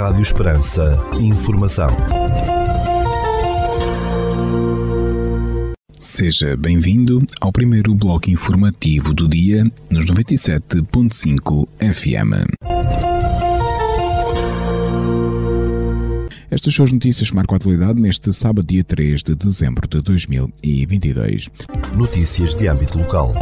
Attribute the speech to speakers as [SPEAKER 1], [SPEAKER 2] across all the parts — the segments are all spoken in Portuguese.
[SPEAKER 1] Rádio Esperança. Informação.
[SPEAKER 2] Seja bem-vindo ao primeiro bloco informativo do dia nos 97.5 FM. Estas são as notícias que marcam a atualidade neste sábado, dia 3 de dezembro de 2022.
[SPEAKER 1] Notícias de âmbito local.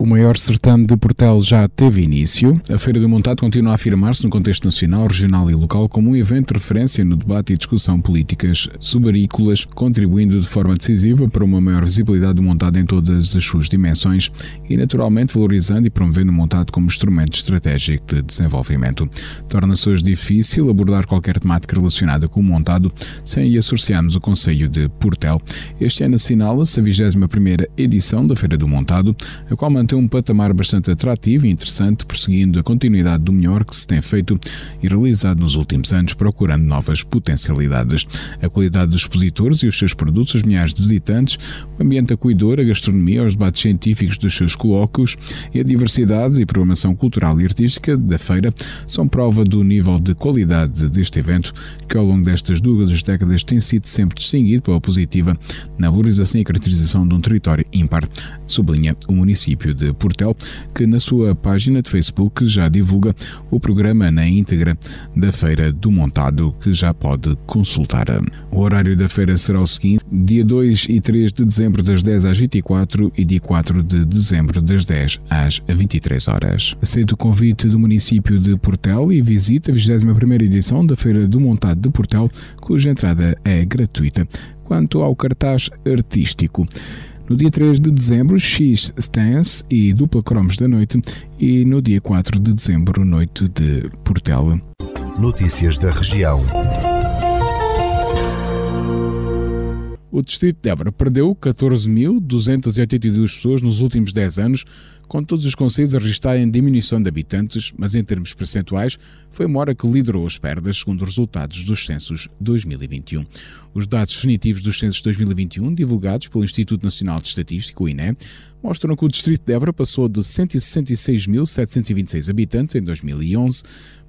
[SPEAKER 2] O maior certame de Portel já teve início. A Feira do Montado continua a afirmar-se no contexto nacional, regional e local como um evento de referência no debate e discussão políticas subarícolas, contribuindo de forma decisiva para uma maior visibilidade do montado em todas as suas dimensões e, naturalmente, valorizando e promovendo o montado como instrumento estratégico de desenvolvimento. Torna-se hoje difícil abordar qualquer temática relacionada com o montado sem associarmos o Conselho de Portel. Este ano assinala-se a 21ª edição da Feira do Montado, a qual mantém um patamar bastante atrativo e interessante, prosseguindo a continuidade do melhor que se tem feito e realizado nos últimos anos, procurando novas potencialidades. A qualidade dos expositores e os seus produtos, os milhares de visitantes, o ambiente acolhedor, a gastronomia, os debates científicos dos seus colóquios e a diversidade e programação cultural e artística da feira são prova do nível de qualidade deste evento, que ao longo destas duas décadas tem sido sempre distinguido pela positiva na valorização e caracterização de um território ímpar, sublinha o município de Portel, que na sua página de Facebook já divulga o programa na íntegra da Feira do Montado, que já pode consultar. O horário da feira será o seguinte: dia 2 e 3 de dezembro, das 10 às 24 e dia 4 de dezembro, das 10 às 23 horas. Aceito o convite do município de Portel e visita a 21 edição da Feira do Montado de Portel, cuja entrada é gratuita. Quanto ao cartaz artístico, no dia 3 de dezembro, X Stance e Dupla Cromos da Noite. E no dia 4 de dezembro, Noite de Portela.
[SPEAKER 1] Notícias da região.
[SPEAKER 2] O distrito de Évora perdeu 14.282 pessoas nos últimos 10 anos, com todos os conselhos a registarem diminuição de habitantes, mas em termos percentuais foi Mora que liderou as perdas, segundo os resultados dos censos 2021. Os dados definitivos dos censos 2021, divulgados pelo Instituto Nacional de Estatística, o INE, mostram que o distrito de Évora passou de 166.726 habitantes em 2011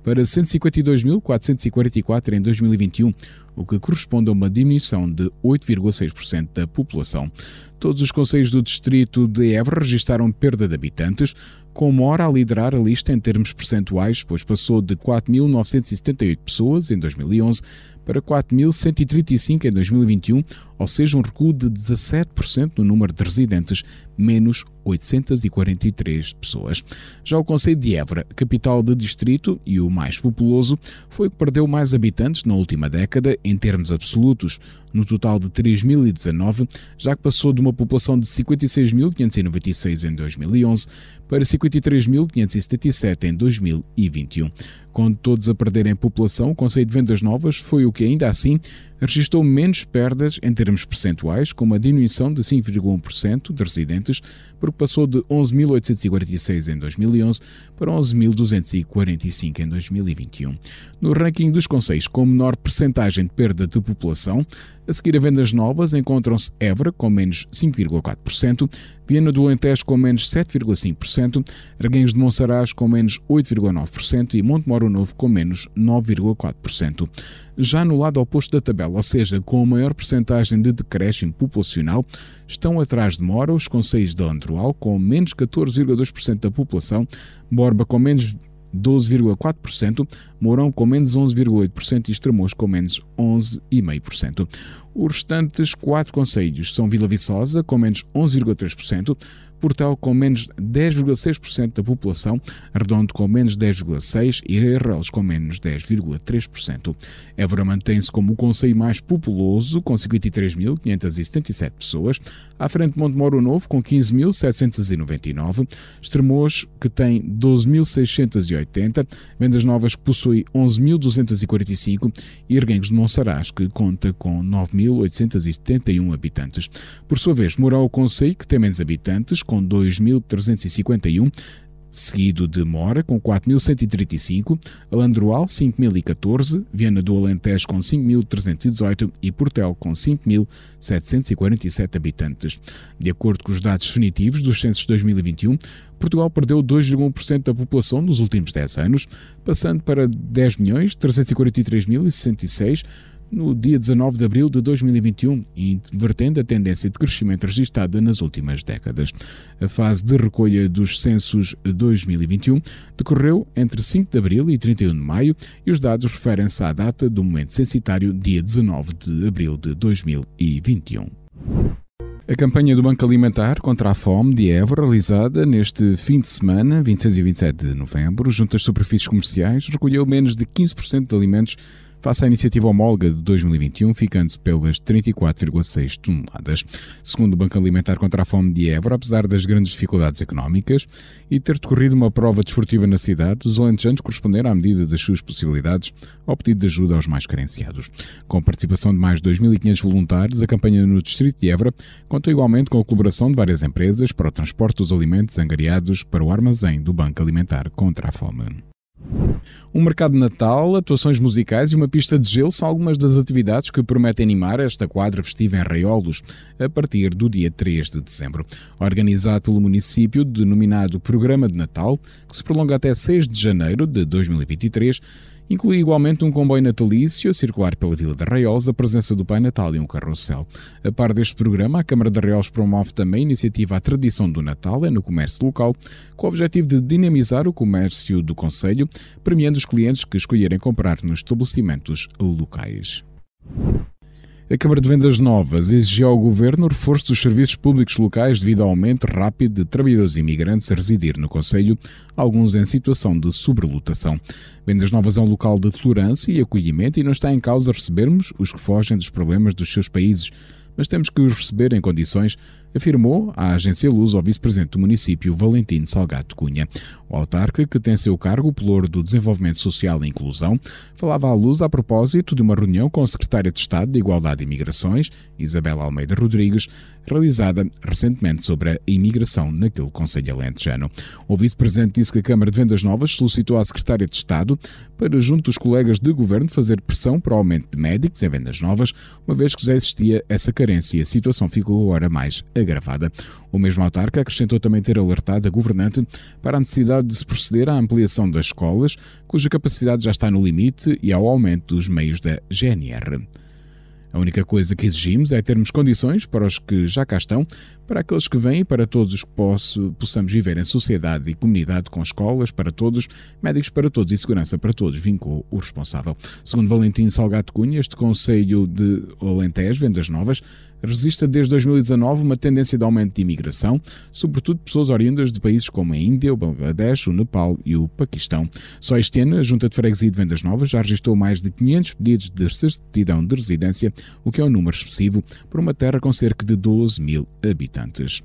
[SPEAKER 2] para 152.444 em 2021, o que corresponde a uma diminuição de 8,6% da população. Todos os conselhos do distrito de Évora registaram perda de habitantes, com Mora a liderar a lista em termos percentuais, pois passou de 4.978 pessoas em 2011 para 4.135 em 2021, ou seja, um recuo de 17% no número de residentes, menos 843 pessoas. Já o Conselho de Évora, capital do distrito e o mais populoso, foi o que perdeu mais habitantes na última década em termos absolutos, no total de 3.019, já que passou de uma população de 56.596 em 2011 para 53.577 em 2021. Com todos a perderem população, o Conselho de Vendas Novas foi o que, ainda assim, registrou menos perdas em termos percentuais, com uma diminuição de 5,1% de residentes, porque passou de 11.846 em 2011 para 11.245 em 2021. No ranking dos conselhos com menor percentagem de perda de população, a seguir a vendas novas encontram-se Évora com menos 5,4%, Viana do Alentejo com menos 7,5%, Arguenhos de Monsaraz com menos 8,9% e Montemoro Novo com menos 9,4%. Já no lado oposto da tabela, ou seja, com a maior percentagem de decréscimo populacional, estão atrás de Mora os conselhos de Androal com menos 14,2% da população, Borba com menos 12,4%, Mourão com menos 11,8% e Estremoz com menos 11,5%. Os restantes quatro conselhos são Vila Viçosa com menos 11,3%, Portal com menos 10,6% da população, Redondo com menos 10,6% e Reis com menos 10,3%. Évora mantém-se como o conselho mais populoso, com 53.577 pessoas, à frente de Montemoro Novo, com 15.799, Estremoz, que tem 12.680, Vendas Novas, que possui 11.245 e Erguengos de Monsaraz, que conta com 9.871 habitantes. Por sua vez, Mourão o Conselho, que tem menos habitantes, com 2.351, seguido de Mora com 4.135, Alandroal 5.014, Viana do Alentejo com 5.318 e Portel com 5.747 habitantes. De acordo com os dados definitivos dos censos de 2021, Portugal perdeu 2,1% da população nos últimos 10 anos, passando para 10.343.066 no dia 19 de abril de 2021, invertendo a tendência de crescimento registada nas últimas décadas. A fase de recolha dos censos 2021 decorreu entre 5 de abril e 31 de maio e os dados referem-se à data do momento censitário, dia 19 de abril de 2021. A campanha do Banco Alimentar contra a Fome de Évora, realizada neste fim de semana, 26 e 27 de novembro, junto às superfícies comerciais, recolheu menos de 15% de alimentos face à iniciativa homóloga de 2021, ficando-se pelas 34,6 toneladas. Segundo o Banco Alimentar contra a Fome de Évora, apesar das grandes dificuldades económicas e ter decorrido uma prova desportiva na cidade, os alentejanos corresponderam à medida das suas possibilidades ao pedido de ajuda aos mais carenciados. Com a participação de mais de 2.500 voluntários, a campanha no Distrito de Évora contou igualmente com a colaboração de várias empresas para o transporte dos alimentos angariados para o armazém do Banco Alimentar contra a Fome. Um mercado de Natal, atuações musicais e uma pista de gelo são algumas das atividades que prometem animar esta quadra festiva em Raiolos a partir do dia 3 de dezembro. Organizado pelo município, denominado Programa de Natal, que se prolonga até 6 de janeiro de 2023, Inclui igualmente um comboio natalício a circular pela Vila de Arraiolos, a presença do Pai Natal e um carrossel. A par deste programa, a Câmara de Arraiolos promove também a iniciativa A Tradição do Natal é no comércio local, com o objetivo de dinamizar o comércio do Conselho, premiando os clientes que escolherem comprar nos estabelecimentos locais. A Câmara de Vendas Novas exigiu ao Governo o reforço dos serviços públicos locais devido ao aumento rápido de trabalhadores imigrantes a residir no Conselho, alguns em situação de sobrelotação. Vendas Novas é um local de tolerância e acolhimento e não está em causa recebermos os que fogem dos problemas dos seus países, mas temos que os receber em condições afirmou à agência Luz ao vice-presidente do município, Valentino Salgado Cunha. O autarca, que tem seu cargo o pelouro do Desenvolvimento Social e Inclusão, falava à Luz a propósito de uma reunião com a secretária de Estado de Igualdade e Migrações, Isabela Almeida Rodrigues, realizada recentemente sobre a imigração naquele Conselho Alentejano. O vice-presidente disse que a Câmara de Vendas Novas solicitou à secretária de Estado para, junto dos colegas de governo, fazer pressão para o aumento de médicos em Vendas Novas, uma vez que já existia essa carência e a situação ficou agora mais agravada. O mesmo autarca acrescentou também ter alertado a governante para a necessidade de se proceder à ampliação das escolas, cuja capacidade já está no limite, e ao aumento dos meios da GNR. A única coisa que exigimos é termos condições para os que já cá estão, para aqueles que vêm e para todos os que posso, possamos viver em sociedade e comunidade com escolas para todos, médicos para todos e segurança para todos, vincou o responsável. Segundo Valentim Salgado Cunha, este Conselho de Alentejo, Vendas Novas, resiste desde 2019 uma tendência de aumento de imigração, sobretudo de pessoas oriundas de países como a Índia, o Bangladesh, o Nepal e o Paquistão. Só este ano, a Junta de Freguesia de Vendas Novas já registrou mais de 500 pedidos de certidão de residência, o que é um número expressivo para uma terra com cerca de 12 mil habitantes.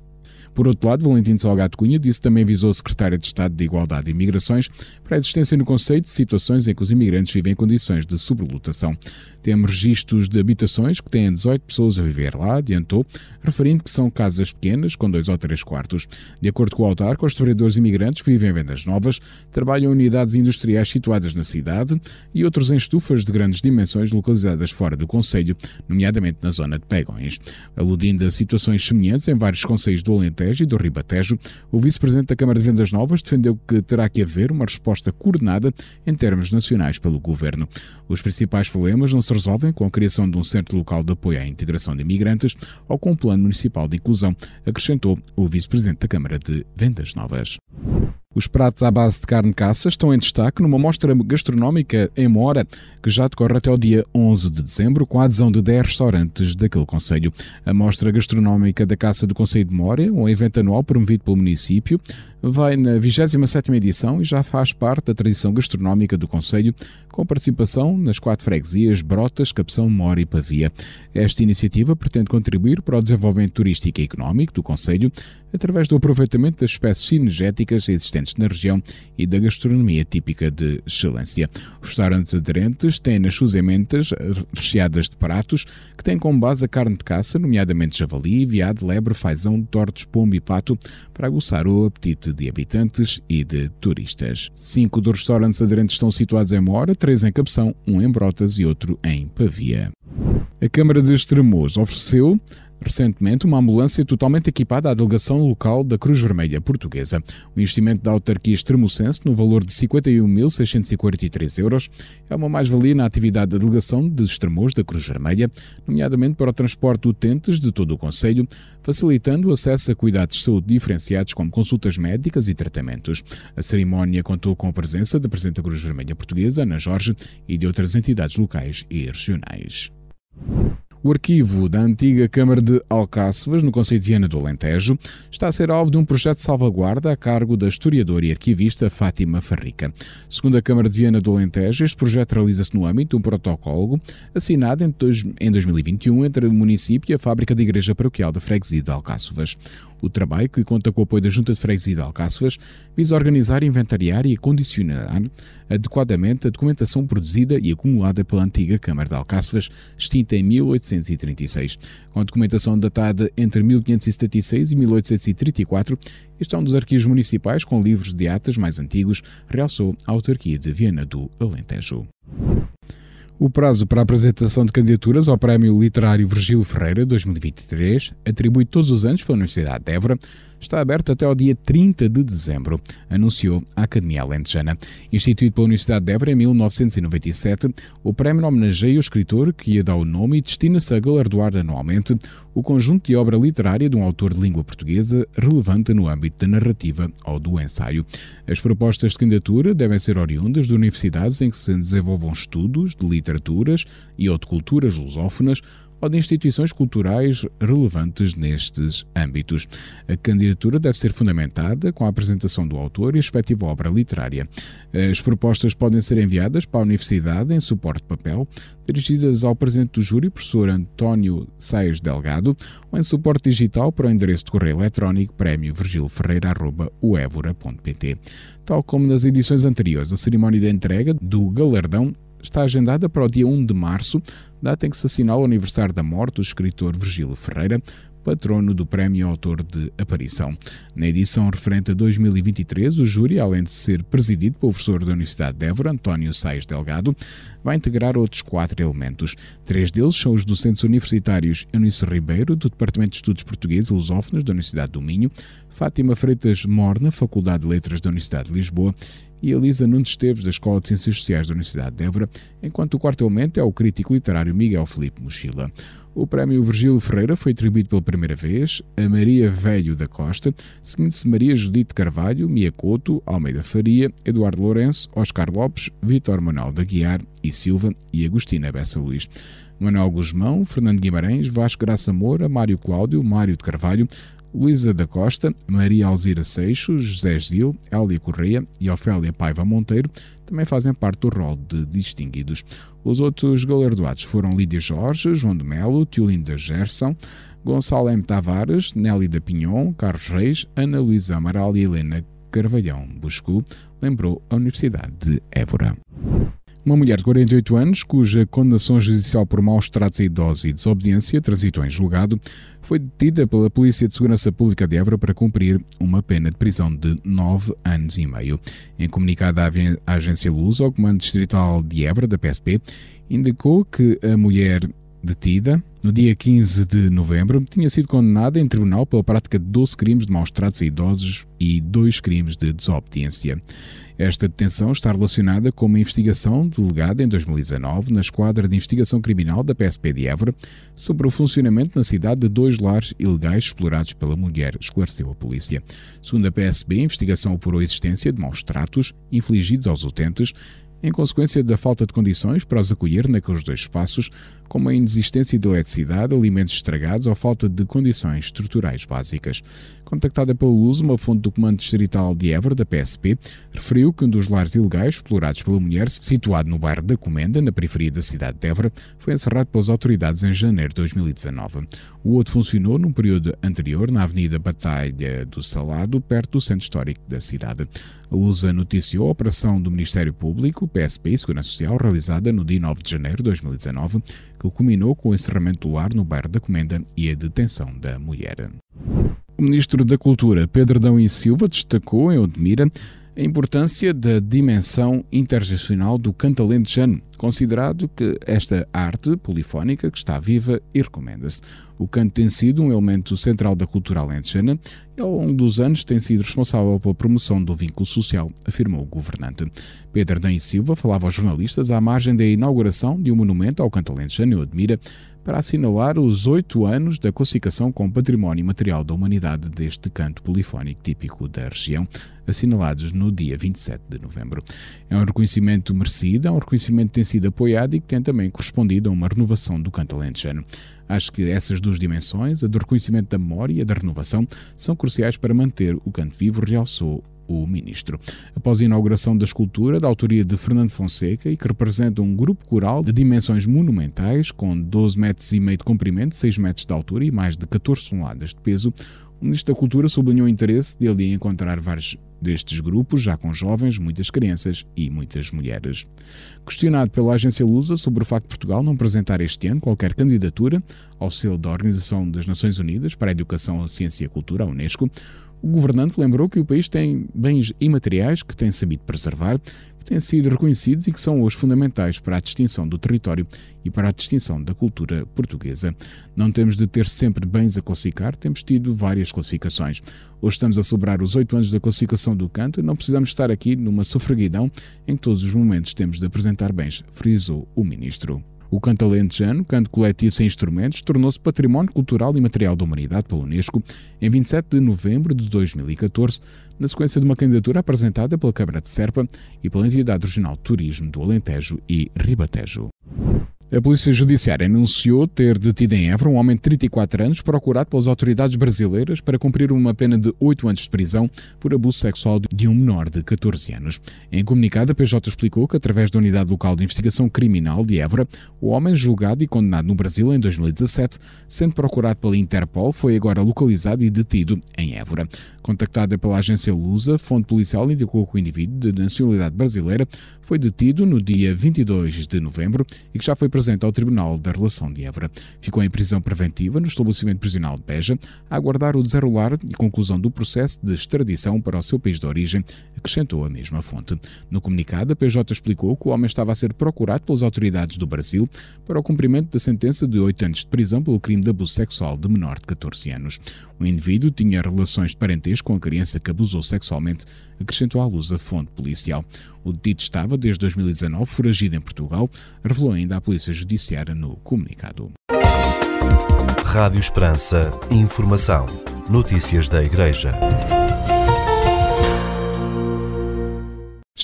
[SPEAKER 2] Por outro lado, Valentim Salgado Cunha disse também avisou o secretário de Estado de Igualdade e Imigrações para a existência no conceito de situações em que os imigrantes vivem em condições de sobrelotação. Temos registros de habitações que têm 18 pessoas a viver lá, adiantou, referindo que são casas pequenas, com dois ou três quartos. De acordo com o autarca, os trabalhadores imigrantes que vivem em vendas novas trabalham em unidades industriais situadas na cidade e outros em estufas de grandes dimensões localizadas fora do Conselho, nomeadamente na zona de Pegões. Aludindo a situações semelhantes em vários conselhos do Alentejo, Alentejo e do Ribatejo, o vice-presidente da Câmara de Vendas Novas defendeu que terá que haver uma resposta coordenada em termos nacionais pelo governo. Os principais problemas não se resolvem com a criação de um centro local de apoio à integração de imigrantes ou com um plano municipal de inclusão, acrescentou o vice-presidente da Câmara de Vendas Novas. Os pratos à base de carne caça estão em destaque numa mostra gastronómica em Mora, que já decorre até o dia 11 de dezembro, com a adesão de 10 restaurantes daquele Conselho. A mostra gastronómica da caça do Conselho de Mora, um evento anual promovido pelo município, vai na 27ª edição e já faz parte da tradição gastronómica do Conselho, com participação nas quatro freguesias Brotas, Capção, Mora e Pavia. Esta iniciativa pretende contribuir para o desenvolvimento turístico e económico do Conselho, através do aproveitamento das espécies sinergéticas existentes na região e da gastronomia típica de excelência. Os restaurantes aderentes têm nas suas emendas recheadas de pratos que têm como base a carne de caça, nomeadamente javali, veado, lebre, fazão, tortos, pombo e pato, para aguçar o apetite permanente de habitantes e de turistas. Cinco dos restaurantes aderentes estão situados em Mora, três em Capção, um em Brotas e outro em Pavia. A Câmara de Estremoz ofereceu recentemente uma ambulância totalmente equipada à delegação local da Cruz Vermelha Portuguesa. O investimento da autarquia extremocense, no valor de 51.643 euros, é uma mais-valia na atividade da delegação de Estremoz da Cruz Vermelha, nomeadamente para o transporte de utentes de todo o Conselho, facilitando o acesso a cuidados de saúde diferenciados como consultas médicas e tratamentos. A cerimónia contou com a presença da Presidente da Cruz Vermelha Portuguesa, Ana Jorge, e de outras entidades locais e regionais. O arquivo da antiga Câmara de Alcáçovas, no Conselho de Viana do Alentejo, está a ser alvo de um projeto de salvaguarda a cargo da historiadora e arquivista Fátima Farrica. Segundo a Câmara de Viana do Alentejo, este projeto realiza-se no âmbito de um protocolo assinado em 2021 entre o município e a Fábrica da Igreja Paroquial da Freguesia de Alcáçovas. O trabalho, que conta com o apoio da Junta de Freguesia de Alcáçovas, visa organizar, inventariar e condicionar adequadamente a documentação produzida e acumulada pela antiga Câmara de Alcáçovas, extinta em 1836. Com a documentação datada entre 1576 e 1834, este é um dos arquivos municipais com livros de atas mais antigos, realçou a autarquia de Viana do Alentejo. O prazo para a apresentação de candidaturas ao Prémio Literário Virgílio Ferreira 2023, atribuído todos os anos pela Universidade de Évora, está aberto até ao dia 30 de dezembro, anunciou a Academia Alentejana. Instituído pela Universidade de Évora em 1997, o prémio homenageia o escritor que ia dar o nome e destina-se a galardoar anualmente o conjunto de obra literária de um autor de língua portuguesa relevante no âmbito da narrativa ou do ensaio. As propostas de candidatura devem ser oriundas de universidades em que se desenvolvam estudos de literaturas e ou de culturas lusófonas ou de instituições culturais relevantes nestes âmbitos. A candidatura deve ser fundamentada com a apresentação do autor e a respectiva obra literária. As propostas podem ser enviadas para a Universidade em suporte de papel, dirigidas ao Presidente do Júri, professor António Saez Delgado, ou em suporte digital para o endereço de correio eletrónico prémio virgilferreira.uevora.pt. Tal como nas edições anteriores, a cerimónia de entrega do galardão está agendada para o dia 1 de março, data em que se assinala o aniversário da morte do escritor Virgílio Ferreira, patrono do Prémio Autor de Aparição. Na edição referente a 2023, o júri, além de ser presidido pelo professor da Universidade de Évora, António Sais Delgado, vai integrar outros quatro elementos. Três deles são os docentes universitários Eunice Ribeiro, do Departamento de Estudos Portugueses e Lusófonos da Universidade do Minho, Fátima Freitas Morna, Faculdade de Letras da Universidade de Lisboa, e Elisa Nunes Esteves, da Escola de Ciências Sociais da Universidade de Évora, enquanto o quarto elemento é o crítico literário Miguel Felipe Mochila. O prémio Virgílio Ferreira foi atribuído pela primeira vez a Maria Velho da Costa, seguindo-se Maria Judite Carvalho, Mia Couto, Almeida Faria, Eduardo Lourenço, Oscar Lopes, Vítor Manuel da Guiar e Silva e Agostina Bessa Luís. Manuel Guzmão, Fernando Guimarães, Vasco Graça Moura, Mário Cláudio, Mário de Carvalho, Luísa da Costa, Maria Alzira Seixos, José Gil, Hélia Correia e Ofélia Paiva Monteiro também fazem parte do rol de distinguidos. Os outros galardoados foram Lídia Jorge, João de Melo, Tiolinda Gerson, Gonçalo M. Tavares, Nelly da Pinhon, Carlos Reis, Ana Luísa Amaral e Helena Carvalhão Buscu, lembrou a Universidade de Évora. Uma mulher de 48 anos, cuja condenação judicial por maus tratos a idosos e desobediência transitou em julgado, foi detida pela Polícia de Segurança Pública de Évora para cumprir uma pena de prisão de 9 anos e meio. Em comunicado à agência Luz, ao Comando Distrital de Évora, da PSP, indicou que a mulher detida no dia 15 de novembro, tinha sido condenada em tribunal pela prática de 12 crimes de maus tratos a idosos e 2 crimes de desobediência. Esta detenção está relacionada com uma investigação delegada em 2019 na Esquadra de Investigação Criminal da PSP de Évora sobre o funcionamento na cidade de dois lares ilegais explorados pela mulher, esclareceu a polícia. Segundo a PSB, a investigação apurou a existência de maus tratos infligidos aos utentes em consequência da falta de condições para os acolher naqueles dois espaços, como a inexistência de eletricidade, alimentos estragados ou falta de condições estruturais básicas. Contactada pelo Luz, uma fonte do Comando Distrital de Évora, da PSP, referiu que um dos lares ilegais explorados pela mulher, situado no bairro da Comenda, na periferia da cidade de Évora, foi encerrado pelas autoridades em janeiro de 2019. O outro funcionou num período anterior na Avenida Batalha do Salado, perto do centro histórico da cidade. A Lusa noticiou a operação do Ministério Público, PSP e Segurança Social, realizada no dia 9 de janeiro de 2019, que culminou com o encerramento do lar no bairro da Comenda e a detenção da mulher. O Ministro da Cultura, Pedro Dão e Silva, destacou em Odmira a importância da dimensão intergeracional do canto alentejano, considerado que esta arte polifónica que está viva e recomenda-se. O canto tem sido um elemento central da cultura alentejana e ao longo dos anos tem sido responsável pela promoção do vínculo social, afirmou o governante. Pedro Dan e Silva falava aos jornalistas à margem da inauguração de um monumento ao canto alentejano em Odmira para assinalar os oito anos da classificação como Património Material da Humanidade deste canto polifónico típico da região, assinalados no dia 27 de novembro. É um reconhecimento merecido, é um reconhecimento que tem sido apoiado e que tem também correspondido a uma renovação do canto alentejano. Acho que essas duas dimensões, a do reconhecimento da memória e a da renovação, são cruciais para manter o canto vivo, realçou o ministro. Após a inauguração da escultura, da autoria de Fernando Fonseca e que representa um grupo coral de dimensões monumentais, com 12 metros e meio de comprimento, 6 metros de altura e mais de 14 toneladas de peso, o Ministro da Cultura sublinhou o interesse de ali encontrar vários destes grupos, já com jovens, muitas crianças e muitas mulheres. Questionado pela agência Lusa sobre o facto de Portugal não apresentar este ano qualquer candidatura ao selo da Organização das Nações Unidas para a Educação, a Ciência e a Cultura, a Unesco, o governante lembrou que o país tem bens imateriais que tem sabido preservar, que têm sido reconhecidos e que são hoje fundamentais para a distinção do território e para a distinção da cultura portuguesa. Não temos de ter sempre bens a classificar, temos tido várias classificações. Hoje estamos a celebrar os oito anos da classificação do canto não precisamos estar aqui numa sofreguidão em que todos os momentos temos de apresentar bens, frisou o ministro. O canto alentejano, canto coletivo sem instrumentos, tornou-se património cultural e material da humanidade pela Unesco em 27 de novembro de 2014, na sequência de uma candidatura apresentada pela Câmara de Serpa e pela Entidade Regional de Turismo do Alentejo e Ribatejo. A Polícia Judiciária anunciou ter detido em Évora um homem de 34 anos procurado pelas autoridades brasileiras para cumprir uma pena de 8 anos de prisão por abuso sexual de um menor de 14 anos. Em comunicado, a PJ explicou que, através da Unidade Local de Investigação Criminal de Évora, o homem julgado e condenado no Brasil em 2017, sendo procurado pela Interpol, foi agora localizado e detido em Évora. Contactada pela agência Lusa, fonte policial indicou que o indivíduo de nacionalidade brasileira foi detido no dia 22 de novembro e que já foi presente ao Tribunal da Relação de Évora. Ficou em prisão preventiva no estabelecimento prisional de Beja, a aguardar o desenrolar e conclusão do processo de extradição para o seu país de origem, acrescentou a mesma fonte. No comunicado, a PJ explicou que o homem estava a ser procurado pelas autoridades do Brasil para o cumprimento da sentença de 8 anos de prisão pelo crime de abuso sexual de menor de 14 anos. O indivíduo tinha relações de parentesco com a criança que abusou sexualmente, acrescentou à luz a fonte policial. O detido estava, desde 2019, foragido em Portugal, revelou ainda a Polícia Judiciária no comunicado.
[SPEAKER 1] Rádio Esperança. Informação. Notícias da Igreja.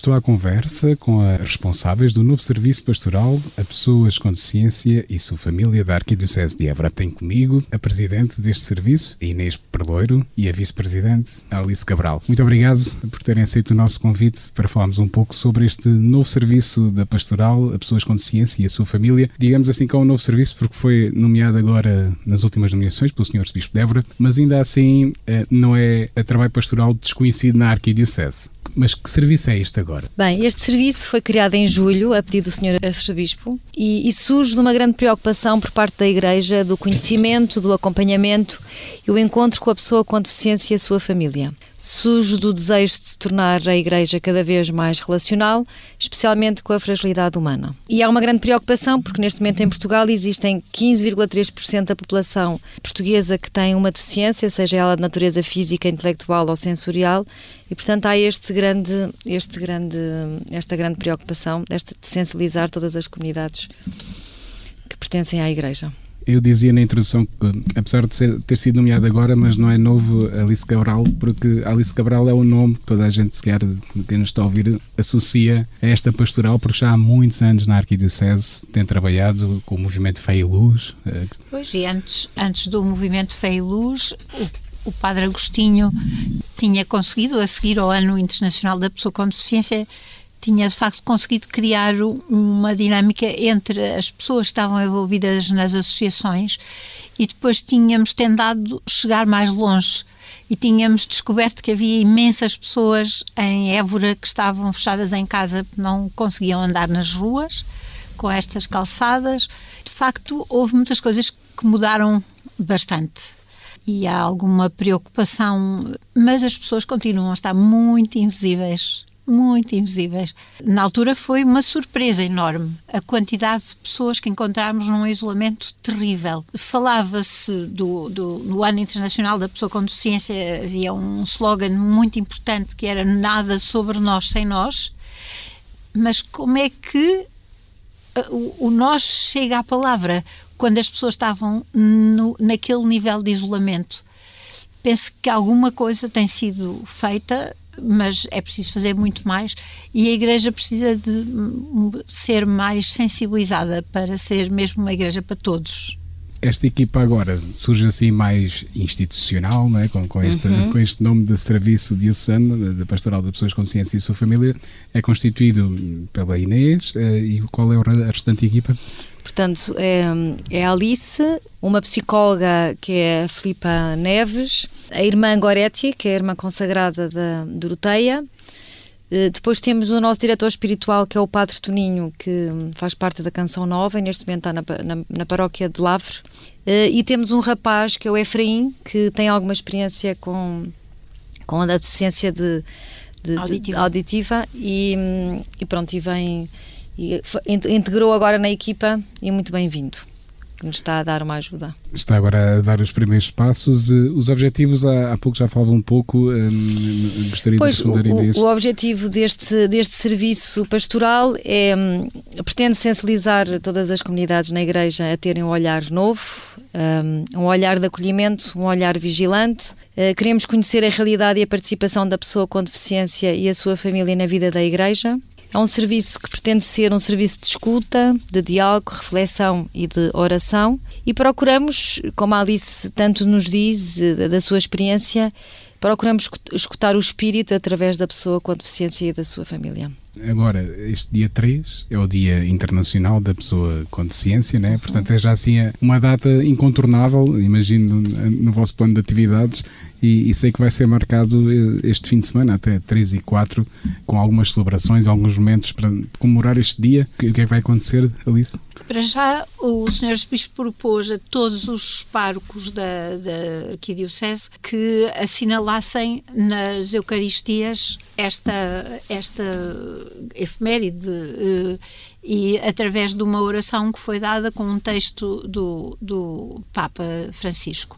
[SPEAKER 2] Estou à conversa com as responsáveis do novo serviço pastoral a pessoas com deficiência e sua família da Arquidiocese de Évora. Tenho comigo a presidente deste serviço, Inês Perloiro, e a vice-presidente, Alice Cabral. Muito obrigado por terem aceito o nosso convite para falarmos um pouco sobre este novo serviço da pastoral a pessoas com deficiência e a sua família. Digamos assim que é um novo serviço porque foi nomeado agora nas últimas nomeações pelo Sr. Bispo de Évora, mas ainda assim eh, não é a trabalho pastoral desconhecido na Arquidiocese. Mas que serviço é este agora?
[SPEAKER 3] Bem, este serviço foi criado em julho, a pedido do Sr. Arcebispo, e, e, surge de uma grande preocupação por parte da Igreja do conhecimento, do acompanhamento e o encontro com a pessoa com deficiência e a sua família surge do desejo de se tornar a Igreja cada vez mais relacional, especialmente com a fragilidade humana. E há uma grande preocupação, porque neste momento em Portugal existem 15,3% da população portuguesa que tem uma deficiência, seja ela de natureza física, intelectual ou sensorial, e portanto há este grande, este grande, esta grande preocupação de sensibilizar todas as comunidades que pertencem à Igreja
[SPEAKER 2] eu dizia na introdução que, apesar de ser, ter sido nomeado agora, mas não é novo Alice Cabral, porque Alice Cabral é o nome que toda a gente, sequer quem nos está a ouvir, associa a esta pastoral, porque já há muitos anos na Arquidiocese tem trabalhado com o movimento Fé e Luz.
[SPEAKER 4] Pois, e antes, antes do movimento Fé e Luz, o Padre Agostinho tinha conseguido, a seguir ao Ano Internacional da Pessoa com Deficiência, tinha de facto conseguido criar uma dinâmica entre as pessoas que estavam envolvidas nas associações e depois tínhamos tentado chegar mais longe e tínhamos descoberto que havia imensas pessoas em Évora que estavam fechadas em casa, não conseguiam andar nas ruas com estas calçadas. De facto, houve muitas coisas que mudaram bastante. e há alguma preocupação, mas as pessoas continuam a estar muito invisíveis muito invisíveis. Na altura foi uma surpresa enorme a quantidade de pessoas que encontramos num isolamento terrível. Falava-se do, do, do, Ano Internacional da Pessoa com Deficiência, havia um slogan muito importante que era nada sobre nós sem nós, mas como é que uh, o, o nós chega à palavra quando as pessoas estavam no, naquele nível de isolamento? Penso que alguma coisa tem sido feita mas é preciso fazer muito mais e a Igreja precisa de ser mais sensibilizada para ser mesmo uma Igreja para todos.
[SPEAKER 2] Esta equipa agora surge assim mais institucional, não é? com, com, este, uhum. com este nome de Serviço Diocesano, da Pastoral de Pessoas com Ciência e Sua Família, é constituído pela Inês eh, e qual é a restante equipa?
[SPEAKER 3] Portanto, é, é a Alice, uma psicóloga que é a Filipa Neves, a irmã Goretti, que é a irmã consagrada da Doroteia. Eh, depois temos o nosso diretor espiritual, que é o Padre Toninho, que faz parte da Canção Nova e neste momento está na, na, na paróquia de Lavre. Eh, e temos um rapaz, que é o Efraim, que tem alguma experiência com, com a deficiência de, de, auditiva. De, auditiva e, e pronto, e vem e integrou agora na equipa e muito bem-vindo que nos está a dar uma ajuda.
[SPEAKER 2] Está agora a dar os primeiros passos. Eh, os objetivos, há, há pouco já falava um pouco, um, gostaria
[SPEAKER 3] pois,
[SPEAKER 2] de responder
[SPEAKER 3] o,
[SPEAKER 2] Inês.
[SPEAKER 3] O objetivo deste, deste serviço pastoral é, hum, pretende sensibilizar todas as comunidades na Igreja a terem um olhar novo, um, um olhar de acolhimento, um olhar vigilante. Uh, queremos conhecer a realidade e a participação da pessoa com deficiência e a sua família na vida da Igreja. É um serviço que pretende ser um serviço de escuta, de diálogo, reflexão e de oração e procuramos, como a Alice tanto nos diz, eh, da sua experiência, procuramos escutar o espírito através da pessoa com deficiência e da sua família.
[SPEAKER 2] Agora, este dia 3 é o Dia Internacional da Pessoa com Deficiência, né? portanto é já assim uma data incontornável, imagino, no vosso plano de atividades e, e, sei que vai ser marcado eh, este fim de semana, até 3 e 4, com algumas celebrações, alguns momentos para comemorar este dia. O que é que vai acontecer, Alice?
[SPEAKER 4] Para já, o Sr. Bispo propôs a todos os párocos da, da Arquidiocese que assinalassem nas Eucaristias esta, esta efeméride uh, e através de uma oração que foi dada com um texto do, do Papa Francisco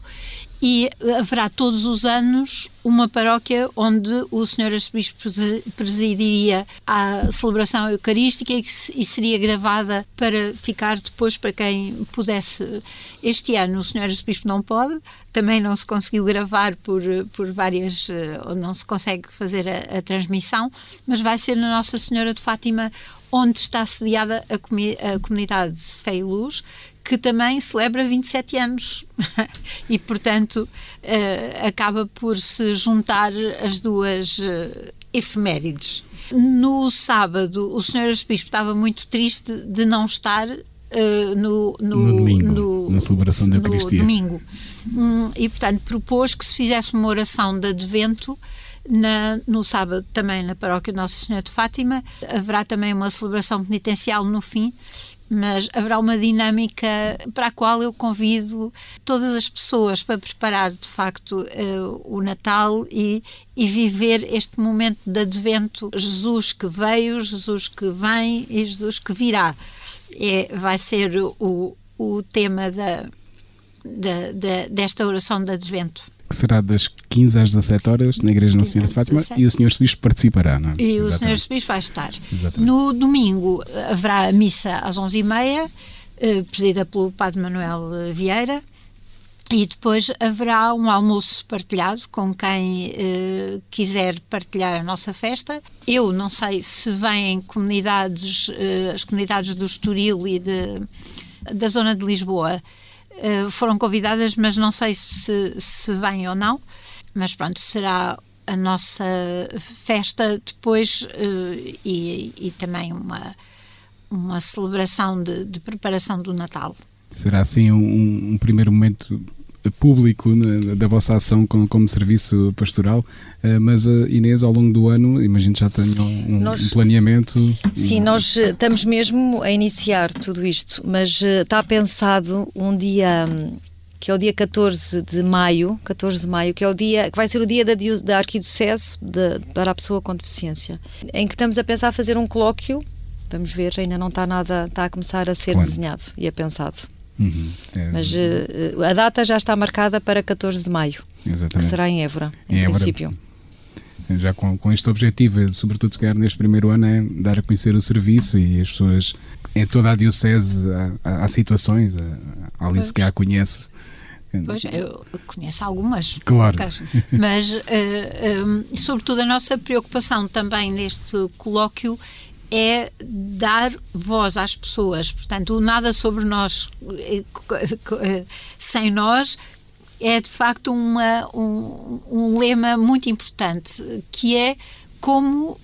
[SPEAKER 4] e haverá todos os anos uma paróquia onde o Senhor Arcebispo presidiria a celebração eucarística e, seria gravada para ficar depois para quem pudesse. Este ano o Senhor Arcebispo não pode, também não se conseguiu gravar por, por várias, eh, não se consegue fazer a, a transmissão, mas vai ser na Nossa Senhora de Fátima onde está sediada a comunidade Fé e Luz, que também celebra 27 anos e, portanto, uh, acaba por se juntar as duas uh, efemérides. No sábado, o Sr. Arcebispo estava muito triste de não estar Uh, no, no,
[SPEAKER 2] no, domingo, no, na celebração da Eucaristia.
[SPEAKER 4] domingo. Hum, e, portanto, propôs que se fizesse uma oração de advento na, no sábado também na paróquia Nossa Senhora de Fátima. Haverá também uma celebração penitencial no fim mas haverá uma dinâmica para a qual eu convido todas as pessoas para preparar de facto uh, o Natal e, e viver este momento de advento Jesus que veio, Jesus que vem e Jesus que virá. É, vai ser o, o tema da, da, da, desta oração de advento
[SPEAKER 2] que será das 15 às 17 horas na Igreja Nossa Senhora de Fátima 17. e o Sr. Bispo participará, não é?
[SPEAKER 4] E Exatamente. o Sr. Bispo vai estar. Exatamente. No domingo haverá a missa às 11h30, eh, presidida pelo Padre Manuel Vieira, e depois haverá um almoço partilhado com quem eh, quiser partilhar a nossa festa. Eu não sei se vêm comunidades, eh, as comunidades do Estoril e de, da zona de Lisboa, eh, foram convidadas, mas não sei se, se vêm ou não. Mas pronto, será a nossa festa depois uh, e, e, também uma, uma celebração de, de, preparação do Natal.
[SPEAKER 2] Será assim um, um primeiro momento público né, da vossa ação como, como serviço pastoral, uh, mas uh, Inês, ao longo do ano, imagino já tenham um, nós, um planeamento.
[SPEAKER 3] Sim, nós eh, estamos mesmo a iniciar tudo isto, mas está pensado um dia. Um, que é o dia 14 de maio, 14 de maio, que é o dia que vai ser o dia da, da arquidiocese de, para a pessoa com deficiência, em que estamos a pensar fazer um colóquio. Vamos ver, ainda não está nada, está a começar a ser claro. desenhado e a pensado. Uhum. É, Mas uh, a data já está marcada para 14 de maio, Exatamente. que será em Évora, em, em princípio. Évora
[SPEAKER 2] já com, com este objetivo, sobretudo se calhar neste primeiro ano, é dar a conhecer o serviço e as pessoas, em toda a Diocese, há, há situações, a Alice que a conhece.
[SPEAKER 4] Pois, eu conheço algumas,
[SPEAKER 2] claro.
[SPEAKER 4] Poucas, mas uh, eh, um, eh, sobretudo a nossa preocupação também neste colóquio é dar voz às pessoas. Portanto, o nada sobre nós eh, sem nós é de facto uma, um, um lema muito importante, que é como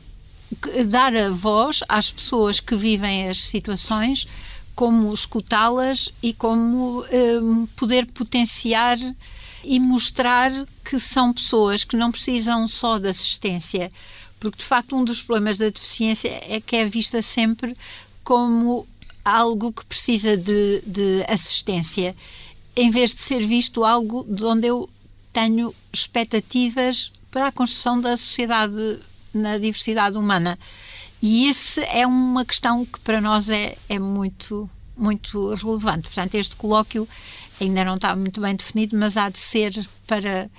[SPEAKER 4] dar a voz às pessoas que vivem as situações, como escutá-las e como um, poder potenciar e mostrar que são pessoas que não precisam só de assistência, porque de facto um dos problemas da deficiência é que é vista sempre como algo que precisa de, de assistência em vez de ser visto algo de onde eu tenho expectativas para a construção da sociedade na diversidade humana. E isso é uma questão que para nós é, é muito, muito relevante. Portanto, este colóquio ainda não está muito bem definido, mas há de ser para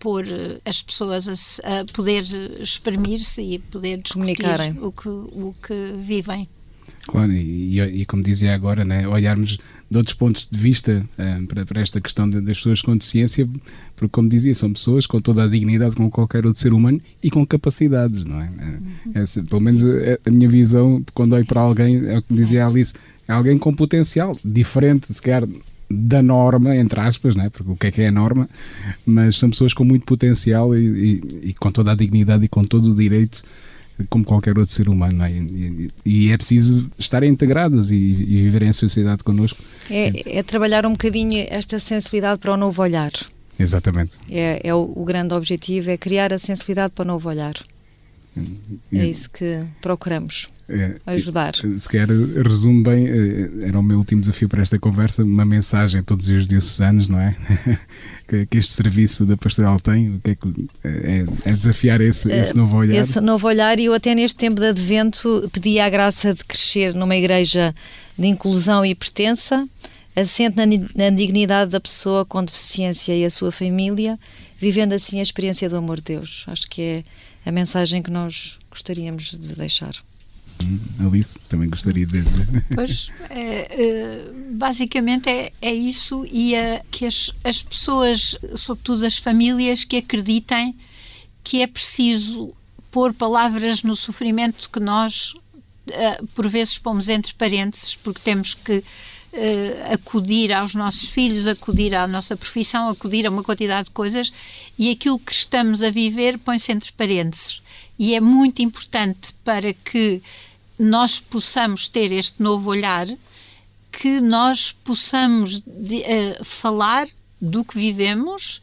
[SPEAKER 4] pôr eh, as pessoas a, a poder exprimir-se e poder discutir o que, o que vivem.
[SPEAKER 2] Claro, e, e, como dizia agora, né, olharmos de outros pontos de vista uh, para, para, esta questão de, das pessoas com deficiência, porque, como dizia, são pessoas com toda a dignidade como qualquer outro ser humano e com capacidades, não é? Uhum. é pelo menos a, a, minha visão, quando olho para alguém, é o que dizia a Alice, é alguém com potencial, diferente, se calhar, da norma, entre aspas, né? porque o que é que é a norma, mas são pessoas com muito potencial e, e, e com toda a dignidade e com todo o direito como qualquer outro ser humano. É? E, e, é preciso estarem integradas e, e viverem em sociedade connosco.
[SPEAKER 3] É, é, trabalhar um bocadinho esta sensibilidade para o novo olhar.
[SPEAKER 2] Exatamente.
[SPEAKER 3] É, é o, o grande objetivo, é criar a sensibilidade para o novo olhar. É isso que procuramos. É, ajudar.
[SPEAKER 2] Se quer, resume bem, eh, era o meu último desafio para esta conversa, uma mensagem a todos os diocesanos, não é? que, que, este serviço da pastoral tem, o que é, que, é, é desafiar esse, esse novo olhar?
[SPEAKER 3] Esse novo olhar, e eu até neste tempo de advento pedi a graça de crescer numa igreja de inclusão e pertença, assente na, na dignidade da pessoa com deficiência e a sua família, vivendo assim a experiência do amor de Deus. Acho que é a mensagem que nós gostaríamos de deixar.
[SPEAKER 2] Alice, também gostaria de.
[SPEAKER 4] Pois, é, é, basicamente é, é isso e é que as, as pessoas, sobretudo as famílias, que acreditem que é preciso pôr palavras no sofrimento que nós, uh, por vezes, pomos entre parênteses, porque temos que uh, acudir aos nossos filhos, acudir à nossa profissão, acudir a uma quantidade de coisas e aquilo que estamos a viver põe-se entre parênteses. E é muito importante para que nós possamos ter este novo olhar, que nós possamos de, uh, falar do que vivemos,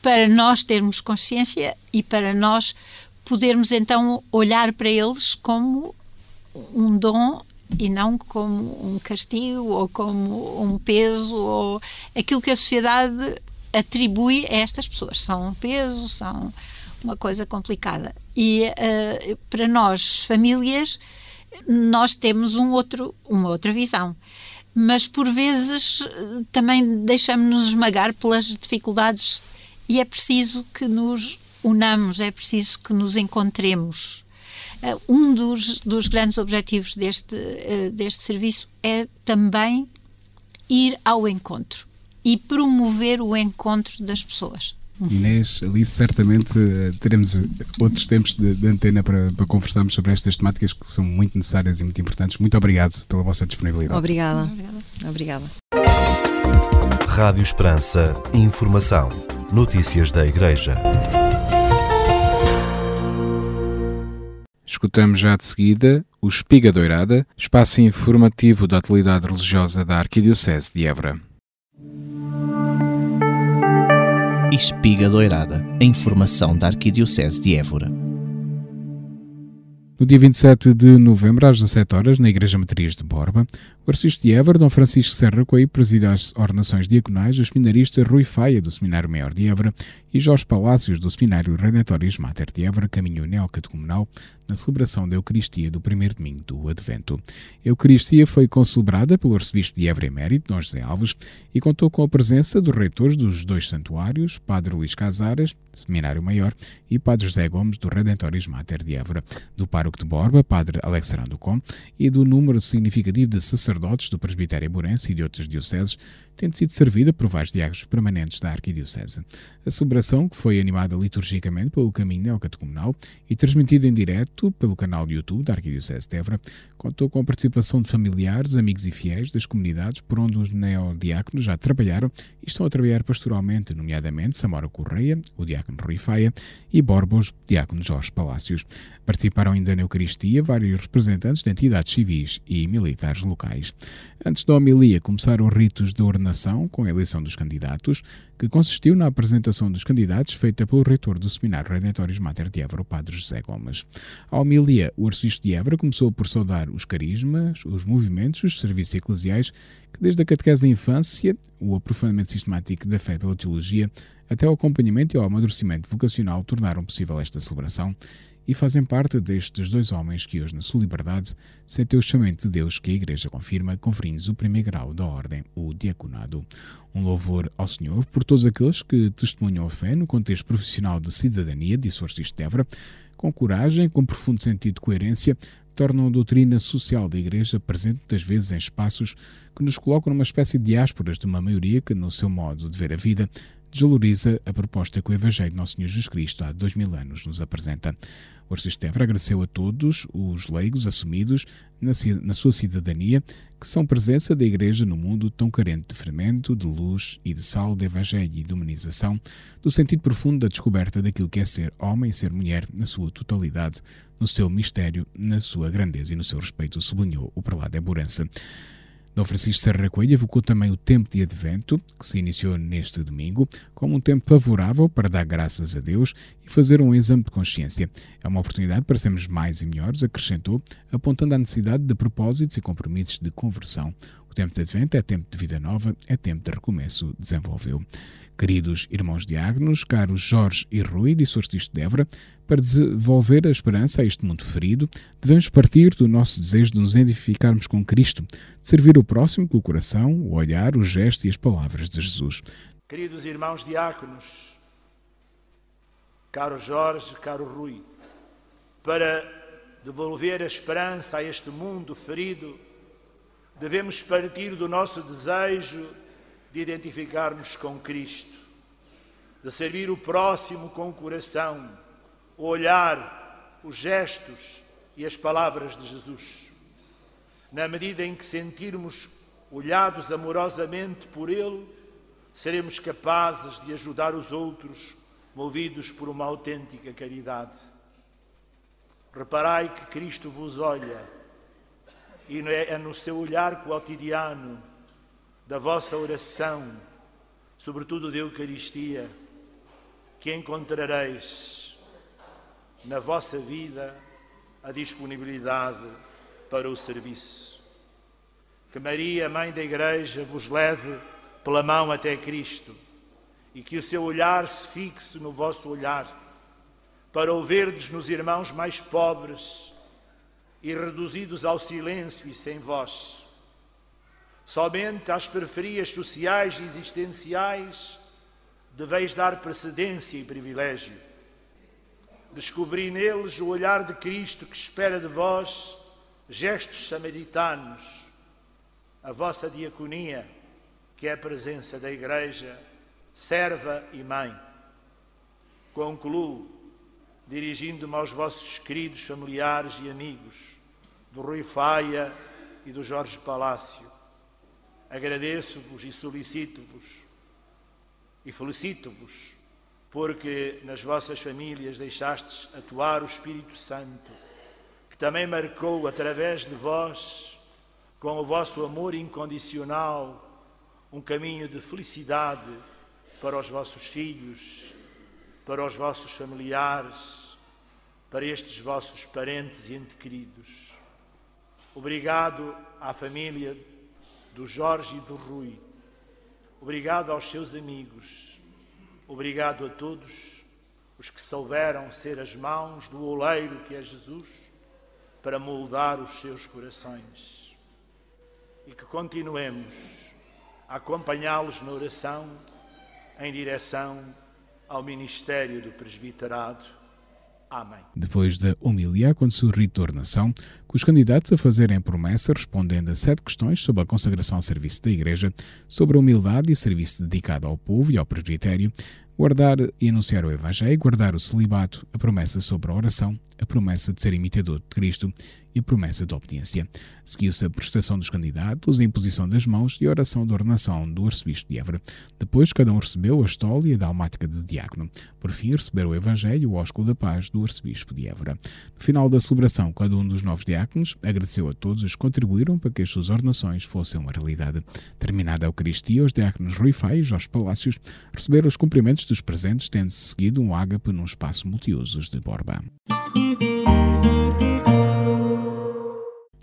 [SPEAKER 4] para nós termos consciência e para nós podermos então olhar para eles como um dom e não como um castigo ou como um peso ou aquilo que a sociedade atribui a estas pessoas. São um peso, são uma coisa complicada. E uh, para nós, famílias, nós temos um outro, uma outra visão. Mas por vezes também deixamos-nos esmagar pelas dificuldades e é preciso que nos unamos, é preciso que nos encontremos. Uh, um dos, dos grandes objetivos deste, uh, deste serviço é também ir ao encontro e promover o encontro das pessoas.
[SPEAKER 2] Inês, ali certamente eh, teremos outros tempos de, de antena para, para, conversarmos sobre estas temáticas que são muito necessárias e muito importantes. Muito obrigado pela vossa disponibilidade.
[SPEAKER 3] Obrigada. Obrigada.
[SPEAKER 1] Rádio Esperança. Informação. Notícias da Igreja.
[SPEAKER 2] Escutamos já de seguida o Espiga Doirada, espaço informativo da atualidade religiosa da Arquidiocese de Évora.
[SPEAKER 5] Espiga Doirada, a informação da Arquidiocese de Évora.
[SPEAKER 2] No dia 27 de novembro, às 17 horas, na Igreja Matriz de Borba, O arcebispo de Évora, Dom Francisco Serra Coelho, preside as ordenações diaconais do seminarista Rui Faia, do Seminário Maior de Évora, e Jorge Palácios, do Seminário Redentoris Mater de Évora, caminho neocatecumenal, na celebração da Eucaristia do primeiro domingo do Advento. A Eucaristia foi concelebrada pelo arcebispo de Évora Emérito, Dom José Alves, e contou com a presença dos reitores dos dois santuários, Padre Luís Casares, Seminário Maior, e Padre José Gomes, do Redentoris Mater de Évora, do Pároco de Borba, Padre Alexandre Com, e do número significativo de sacerdotes do Presbitério Morense e de outras dioceses, tendo sido servida por vários diáconos permanentes da Arquidiocese. A celebração, que foi animada liturgicamente pelo caminho neocatecumenal e transmitida em direto pelo canal de YouTube da Arquidiocese de Évora, contou com a participação de familiares, amigos e fiéis das comunidades por onde os neodiáconos já trabalharam e estão a trabalhar pastoralmente, nomeadamente Samora Correia, o diácono Rui Faia, e Borbos, diácono Jorge Palácios. Participaram ainda na Eucaristia vários representantes de entidades civis e militares locais. Antes da homilia começaram os ritos de ordenação com a eleição dos candidatos, que consistiu na apresentação dos candidatos feita pelo reitor do Seminário Redentoris Mater de Évora, o Padre José Gomes. A homilia, o arcebispo de Évora começou por saudar os carismas, os movimentos, os serviços eclesiais que desde a catequese da infância, o aprofundamento sistemático da fé pela teologia, até ao acompanhamento e ao amadurecimento vocacional tornaram possível esta celebração e fazem parte destes dois homens que hoje, na sua liberdade, sentem o chamamento de Deus que a Igreja confirma, conferindo-lhes o primeiro grau da ordem, o diaconado. Um louvor ao Senhor por todos aqueles que testemunham a fé no contexto profissional de cidadania, disse o de Évora, com coragem, com profundo sentido de coerência, tornam a doutrina social da Igreja presente muitas vezes em espaços que nos colocam numa espécie de diásporas de uma maioria que, no seu modo de ver a vida, desvaloriza a proposta que o Evangelho de Nosso Senhor Jesus Cristo há dois mil anos nos apresenta. O arcebispo agradeceu a todos os leigos assumidos na, na, sua cidadania, que são presença da Igreja no mundo tão carente de fermento, de luz e de sal, de Evangelho e de humanização, do sentido profundo da descoberta daquilo que é ser homem e ser mulher na sua totalidade, no seu mistério, na sua grandeza e no seu respeito, sublinhou o prelado Eburança. Dom Francisco Serra Coelho evocou também o tempo de Advento, que se iniciou neste domingo, como um tempo favorável para dar graças a Deus e fazer um exame de consciência. É uma oportunidade para sermos mais e melhores, acrescentou, apontando à necessidade de propósitos e compromissos de conversão. O tempo de Advento é tempo de vida nova, é tempo de recomeço, desenvolveu. Queridos irmãos diáconos, caros Jorge e Rui, disse o de Évora, para desenvolver a esperança a este mundo ferido, devemos partir do nosso desejo de nos identificarmos com Cristo, de servir o próximo com o coração, o olhar, o gesto e as palavras de Jesus.
[SPEAKER 6] Queridos irmãos diáconos, caro Jorge, caro Rui, para devolver a esperança a este mundo ferido, devemos partir do nosso desejo de identificarmos com Cristo, de servir o próximo com o coração, o olhar, os gestos e as palavras de Jesus. Na medida em que sentirmos olhados amorosamente por Ele, seremos capazes de ajudar os outros, movidos por uma autêntica caridade. Reparai que Cristo vos olha e é no seu olhar cotidiano da vossa oração, sobretudo de Eucaristia, que encontrareis na vossa vida a disponibilidade para o serviço. Que Maria, Mãe da Igreja, vos leve pela mão até Cristo e que o seu olhar se fixe no vosso olhar, para ouvirdes nos irmãos mais pobres e reduzidos ao silêncio e sem voz Somente às periferias sociais e existenciais deveis dar precedência e privilégio. Descobri neles o olhar de Cristo que espera de vós gestos samaritanos, a vossa diaconia, que é a presença da Igreja, serva e mãe. Concluo dirigindo-me aos vossos queridos familiares e amigos, do Rui Faia e do Jorge Palácio Agradeço-vos e solicito-vos e felicito-vos porque nas vossas famílias deixastes atuar o Espírito Santo, que também marcou através de vós, com o vosso amor incondicional, um caminho de felicidade para os vossos filhos, para os vossos familiares, para estes vossos parentes e entes queridos. Obrigado à família do Jorge e do Rui. Obrigado aos seus amigos. Obrigado a todos os que souberam ser as mãos do oleiro que é Jesus para moldar os seus corações. E que continuemos acompanhá-los na oração em direção ao ministério do presbiterado. Amém.
[SPEAKER 2] Depois da homilia, aconteceu o rito de ordenação, com os candidatos a fazerem promessa respondendo a sete questões sobre a consagração ao serviço da Igreja, sobre a humildade e serviço dedicado ao povo e ao presbitério, guardar e anunciar o Evangelho, guardar o celibato, a promessa sobre a oração, a promessa de ser imitador de Cristo e promessa de obediência. Seguiu-se a prestação dos candidatos, a imposição das mãos e a oração de ordenação do arcebispo de Évora. Depois, cada um recebeu a estólia e a dalmática de diácono. Por fim, receberam o Evangelho e o ósculo da paz do arcebispo de Évora. No final da celebração, cada um dos novos diáconos agradeceu a todos os que contribuíram para que as suas ordenações fossem uma realidade. Terminada a Eucaristia, os diáconos Rui Fai e Jorge Palácios receberam os cumprimentos dos presentes, tendo-se seguido um ágape num espaço multiusos de Borba.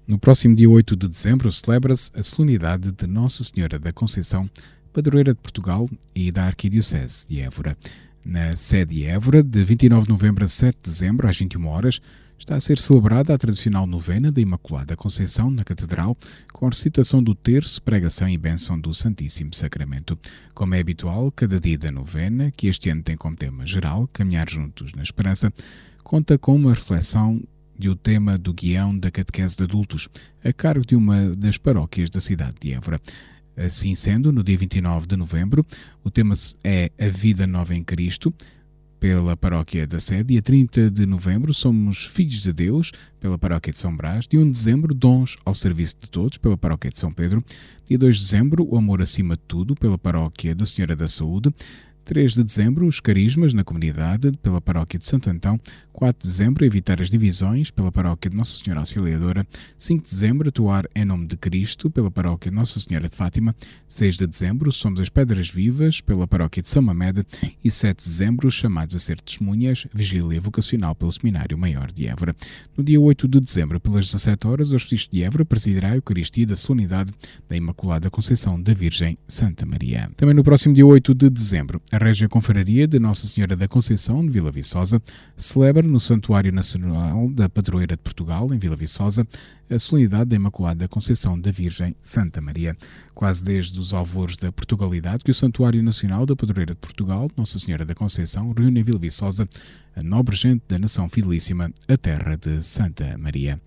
[SPEAKER 2] No próximo dia 8 de dezembro celebra-se a solenidade de Nossa Senhora da Conceição, padroeira de Portugal e da Arquidiocese de Évora. Na sede de Évora, de 29 de novembro a 7 de dezembro, às 21 horas, está a ser celebrada a tradicional novena da Imaculada Conceição na Catedral, com a recitação do terço, pregação e bênção do Santíssimo Sacramento. Como é habitual, cada dia da novena, que este ano tem como tema geral Caminhar Juntos na Esperança, conta com uma reflexão de o tema do guião da catequese de adultos, a cargo de uma das paróquias da cidade de Évora. Assim sendo, no dia 29 de novembro, o tema é A Vida Nova em Cristo, pela paróquia da sede. Dia 30 de novembro, Somos Filhos de Deus, pela paróquia de São Brás. Dia 1 de dezembro, Dons ao Serviço de Todos, pela paróquia de São Pedro. Dia 2 de dezembro, O Amor Acima de Tudo, pela paróquia da Senhora da Saúde. 3 de dezembro, os carismas na comunidade, pela paróquia de Santo Antão. 4 de dezembro, evitar as divisões, pela paróquia de Nossa Senhora Auxiliadora. 5 de dezembro, atuar em nome de Cristo, pela paróquia de Nossa Senhora de Fátima. 6 de dezembro, somos as Pedras Vivas, pela paróquia de São Mamede. E 7 de dezembro, chamados a ser testemunhas, vigília vocacional pelo Seminário Maior de Évora. No dia 8 de dezembro, pelas 17 horas, o Arcebispo de Évora presidirá a Eucaristia da Solenidade da Imaculada Conceição da Virgem Santa Maria. Também no próximo dia 8 de dezembro, a Régia Confraria de Nossa Senhora da Conceição, de Vila Viçosa, celebra no Santuário Nacional da Padroeira de Portugal, em Vila Viçosa, a solenidade da Imaculada Conceição da Virgem Santa Maria. Quase desde os alvores da Portugalidade que o Santuário Nacional da Padroeira de Portugal, Nossa Senhora da Conceição, reúne em Vila Viçosa a nobre gente da nação fidelíssima, a terra de Santa Maria.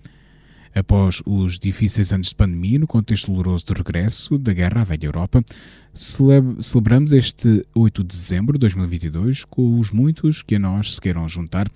[SPEAKER 2] Após os difíceis anos de pandemia, no contexto doloroso de regresso da guerra à velha Europa, celebramos este 8 de dezembro de 2022 com os muitos que a nós se queiram juntar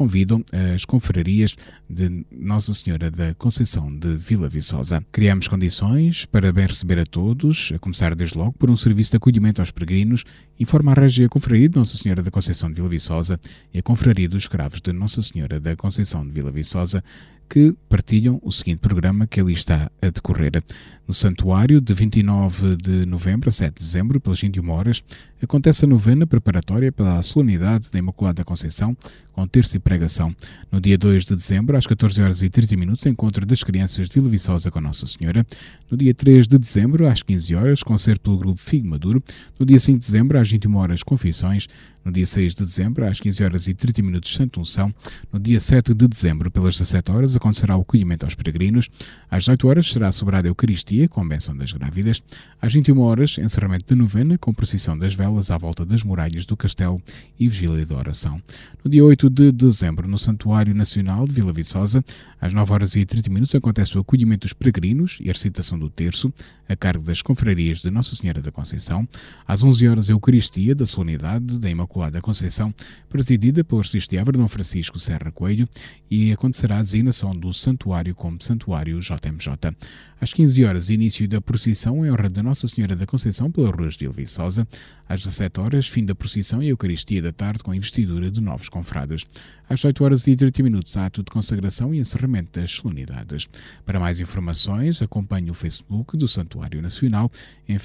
[SPEAKER 2] convidam as confrarias de Nossa Senhora da Conceição de Vila Viçosa. Criamos condições para bem receber a todos, a começar desde logo por um serviço de acolhimento aos peregrinos, informa a Régia Confraria de Nossa Senhora da Conceição de Vila Viçosa e a Confraria dos Escravos de Nossa Senhora da Conceição de Vila Viçosa, que partilham o seguinte programa que ali está a decorrer. No Santuário, de 29 de novembro a 7 de dezembro, pelas 21 horas, acontece a novena preparatória pela solenidade da Imaculada Conceição, com terço e pregação. No dia 2 de dezembro, às 14 horas e 30 minutos, encontro das crianças de Vila Viçosa com Nossa Senhora. No dia 3 de dezembro, às 15 horas, concerto pelo grupo Figo Maduro. No dia 5 de dezembro, às 21 horas, confissões. No dia 6 de dezembro, às 15 horas e 30 minutos, Santo Unção. No dia 7 de dezembro, pelas 17 horas, acontecerá o acolhimento aos peregrinos. Às 18 horas será celebrada a Eucaristia, com bênção das grávidas. Às 21 horas, encerramento de novena, com procissão das velas à volta das muralhas do castelo e vigília de oração. No dia 8 de dezembro, no Santuário Nacional de Vila Viçosa, às 9 horas e 30 minutos, acontece o acolhimento dos peregrinos e a recitação do terço, a cargo das confrarias de Nossa Senhora da Conceição. Às 11 horas, a Eucaristia da Solenidade da Imaculada Conceição, presidida de Évora, Dom Francisco Serra Coelho, e acontecerá a designação do santuário como Santuário JMJ. Às 15 horas, início da procissão em honra de Nossa Senhora da Conceição pelas ruas de Viçosa. Às 17 horas, fim da procissão e Eucaristia da tarde com investidura de novos confrados. Às 8 horas e 30 minutos, ato de consagração e encerramento das solenidades. Para mais informações, acompanhe o Facebook do Santuário Nacional em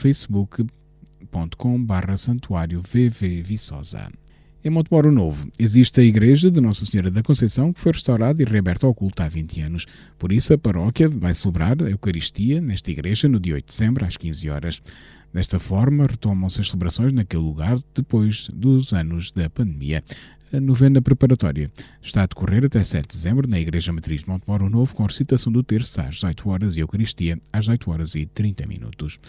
[SPEAKER 2] facebook.com.br santuário VV. Em Montemoro Novo existe a Igreja de Nossa Senhora da Conceição que foi restaurada e reaberta ao culto há 20 anos. Por isso, a paróquia vai celebrar a Eucaristia nesta igreja no dia 8 de dezembro, às 15 horas. Desta forma, retomam-se as celebrações naquele lugar depois dos anos da pandemia. A novena preparatória está a decorrer até 7 de dezembro na Igreja Matriz de Montemoro Novo, com recitação do terço às 18 horas e Eucaristia às 18 horas e 30 minutos.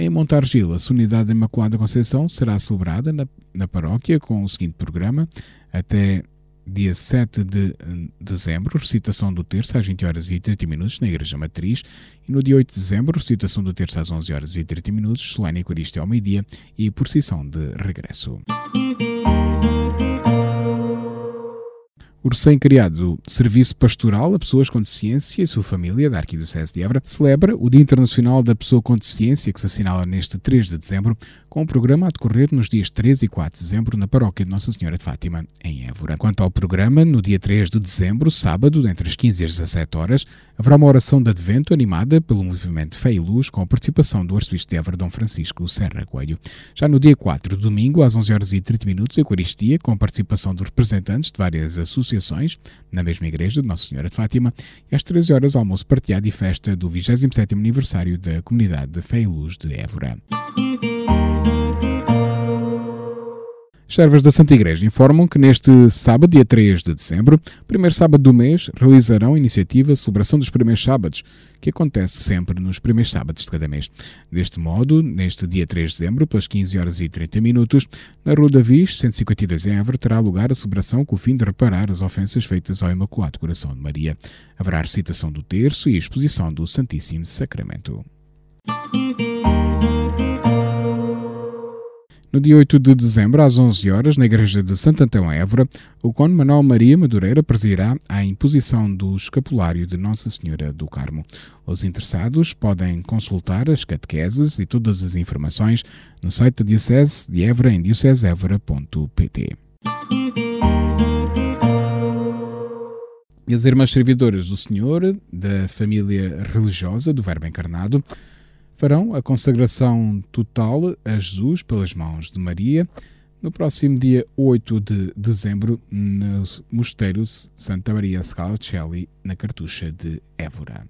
[SPEAKER 2] Em Montargil, a Unidade da Imaculada Conceição será celebrada na, na paróquia com o seguinte programa: até dia 7 de dezembro, recitação do terço às 20 horas e 30 minutos na Igreja Matriz, e no dia 8 de dezembro, recitação do terço às 11 horas e 30 minutos, solene Eucaristia ao meio-dia e procissão de regresso. O recém-criado Serviço Pastoral a Pessoas com Deficiência e sua família da Arquidiocese de Évora celebra o Dia Internacional da Pessoa com Deficiência, que se assinala neste 3 de dezembro, com o programa a decorrer nos dias 3 e 4 de dezembro na paróquia de Nossa Senhora de Fátima, em Évora. Quanto ao programa, no dia 3 de dezembro, sábado, entre as 15 e as 17 horas, haverá uma oração de advento animada pelo movimento Fé e Luz, com a participação do arcebispo de Évora, Dom Francisco Serra Coelho. Já no dia 4, domingo, às 11 horas e 30 minutos, Eucaristia, com a participação de representantes de várias associações, na mesma igreja de Nossa Senhora de Fátima, e às 13 horas, almoço partilhado e festa do 27º aniversário da comunidade de Fé e Luz de Évora. As servas da Santa Igreja informam que neste sábado, dia 3 de dezembro, primeiro sábado do mês, realizarão a iniciativa Celebração dos Primeiros Sábados, que acontece sempre nos primeiros sábados de cada mês. Deste modo, neste dia 3 de dezembro, pelas 15 horas e 30 minutos, na Rua da Viz, 152 em Évora, terá lugar a celebração com o fim de reparar as ofensas feitas ao Imaculado Coração de Maria. Haverá recitação do terço e exposição do Santíssimo Sacramento. No dia 8 de dezembro, às 11 horas, na Igreja de Santo Antão, Évora, o Conde Manuel Maria Madureira presidirá a imposição do escapulário de Nossa Senhora do Carmo. Os interessados podem consultar as catequeses e todas as informações no site da Diocese de Évora em dioceseevora.pt. E as irmãs servidoras do Senhor, da família religiosa do Verbo Encarnado, farão a consagração total a Jesus pelas mãos de Maria no próximo dia 8 de dezembro no Mosteiro Santa Maria Scalcelli, na Cartucha de Évora.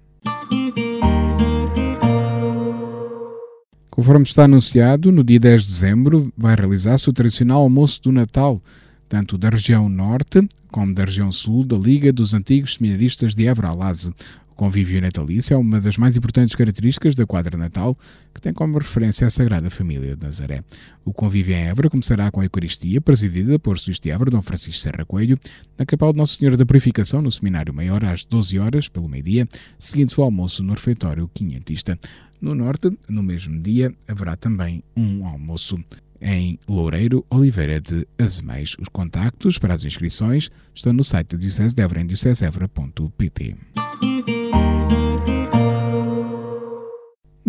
[SPEAKER 2] Conforme está anunciado, no dia 10 de dezembro vai realizar-se o tradicional almoço do Natal, tanto da região norte como da região sul da Liga dos Antigos Seminaristas de Évora-Alase, convívio natalício é uma das mais importantes características da quadra natal, que tem como referência a Sagrada Família de Nazaré. O convívio em Évora começará com a Eucaristia, presidida por Suíço de Évora, Dom Francisco Serra Coelho, na Capela de Nossa Senhora da Purificação, no Seminário Maior, às 12 horas, pelo meio-dia, seguindo-se o almoço no refeitório quinhentista. No norte, no mesmo dia, haverá também um almoço em Loureiro, Oliveira de Azeméis. Os contactos para as inscrições estão no site da Diocese de Évora em diocesevra.pt.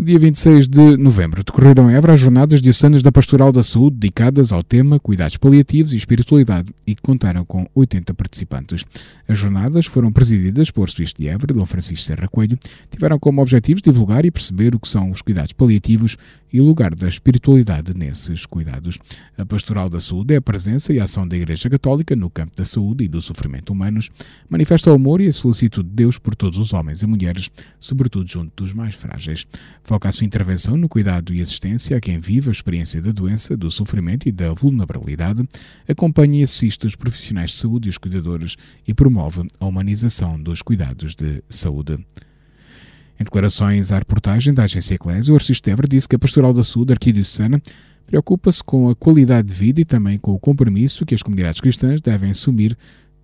[SPEAKER 2] No dia 26 de novembro decorreram em Évora as Jornadas Diocesanas da Pastoral da Saúde dedicadas ao tema Cuidados Paliativos e Espiritualidade e que contaram com 80 participantes. As jornadas foram presididas por Suíço de Évora, Dom Francisco Serra Coelho, tiveram como objetivos divulgar e perceber o que são os cuidados paliativos e o lugar da espiritualidade nesses cuidados. A Pastoral da Saúde é a presença e a ação da Igreja Católica no campo da saúde e do sofrimento humanos, manifesta o amor e a solicitude de Deus por todos os homens e mulheres, sobretudo junto dos mais frágeis. Foca a sua intervenção no cuidado e assistência a quem vive a experiência da doença, do sofrimento e da vulnerabilidade, acompanha e assiste os profissionais de saúde e os cuidadores e promove a humanização dos cuidados de saúde. Em declarações à reportagem da agência Eclésia, o Arcisto Évora disse que a Pastoral da Saúde Arquidiocesana preocupa-se com a qualidade de vida e também com o compromisso que as comunidades cristãs devem assumir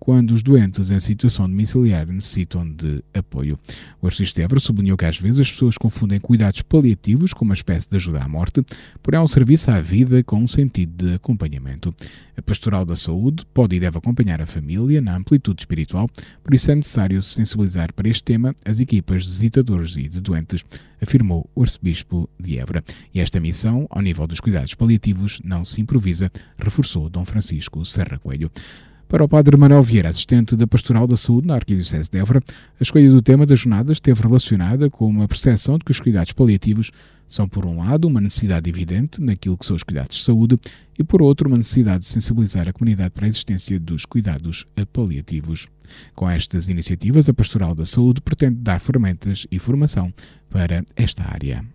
[SPEAKER 2] quando os doentes em situação domiciliar necessitam de apoio. O arcebispo Évora sublinhou que às vezes as pessoas confundem cuidados paliativos com uma espécie de ajuda à morte, porém é um serviço à vida com um sentido de acompanhamento. A pastoral da saúde pode e deve acompanhar a família na amplitude espiritual, por isso é necessário sensibilizar para este tema as equipas de visitadores e de doentes, afirmou o arcebispo de Évora. E esta missão, ao nível dos cuidados paliativos, não se improvisa, reforçou Dom Francisco Serra Coelho. Para o padre Manuel Vieira, assistente da Pastoral da Saúde na Arquidiocese de Évora, a escolha do tema das jornadas esteve relacionada com uma percepção de que os cuidados paliativos São, por um lado, uma necessidade evidente naquilo que são os cuidados de saúde e, por outro, uma necessidade de sensibilizar a comunidade para a existência dos cuidados paliativos. Com estas iniciativas, a Pastoral da Saúde pretende dar ferramentas e formação para esta área.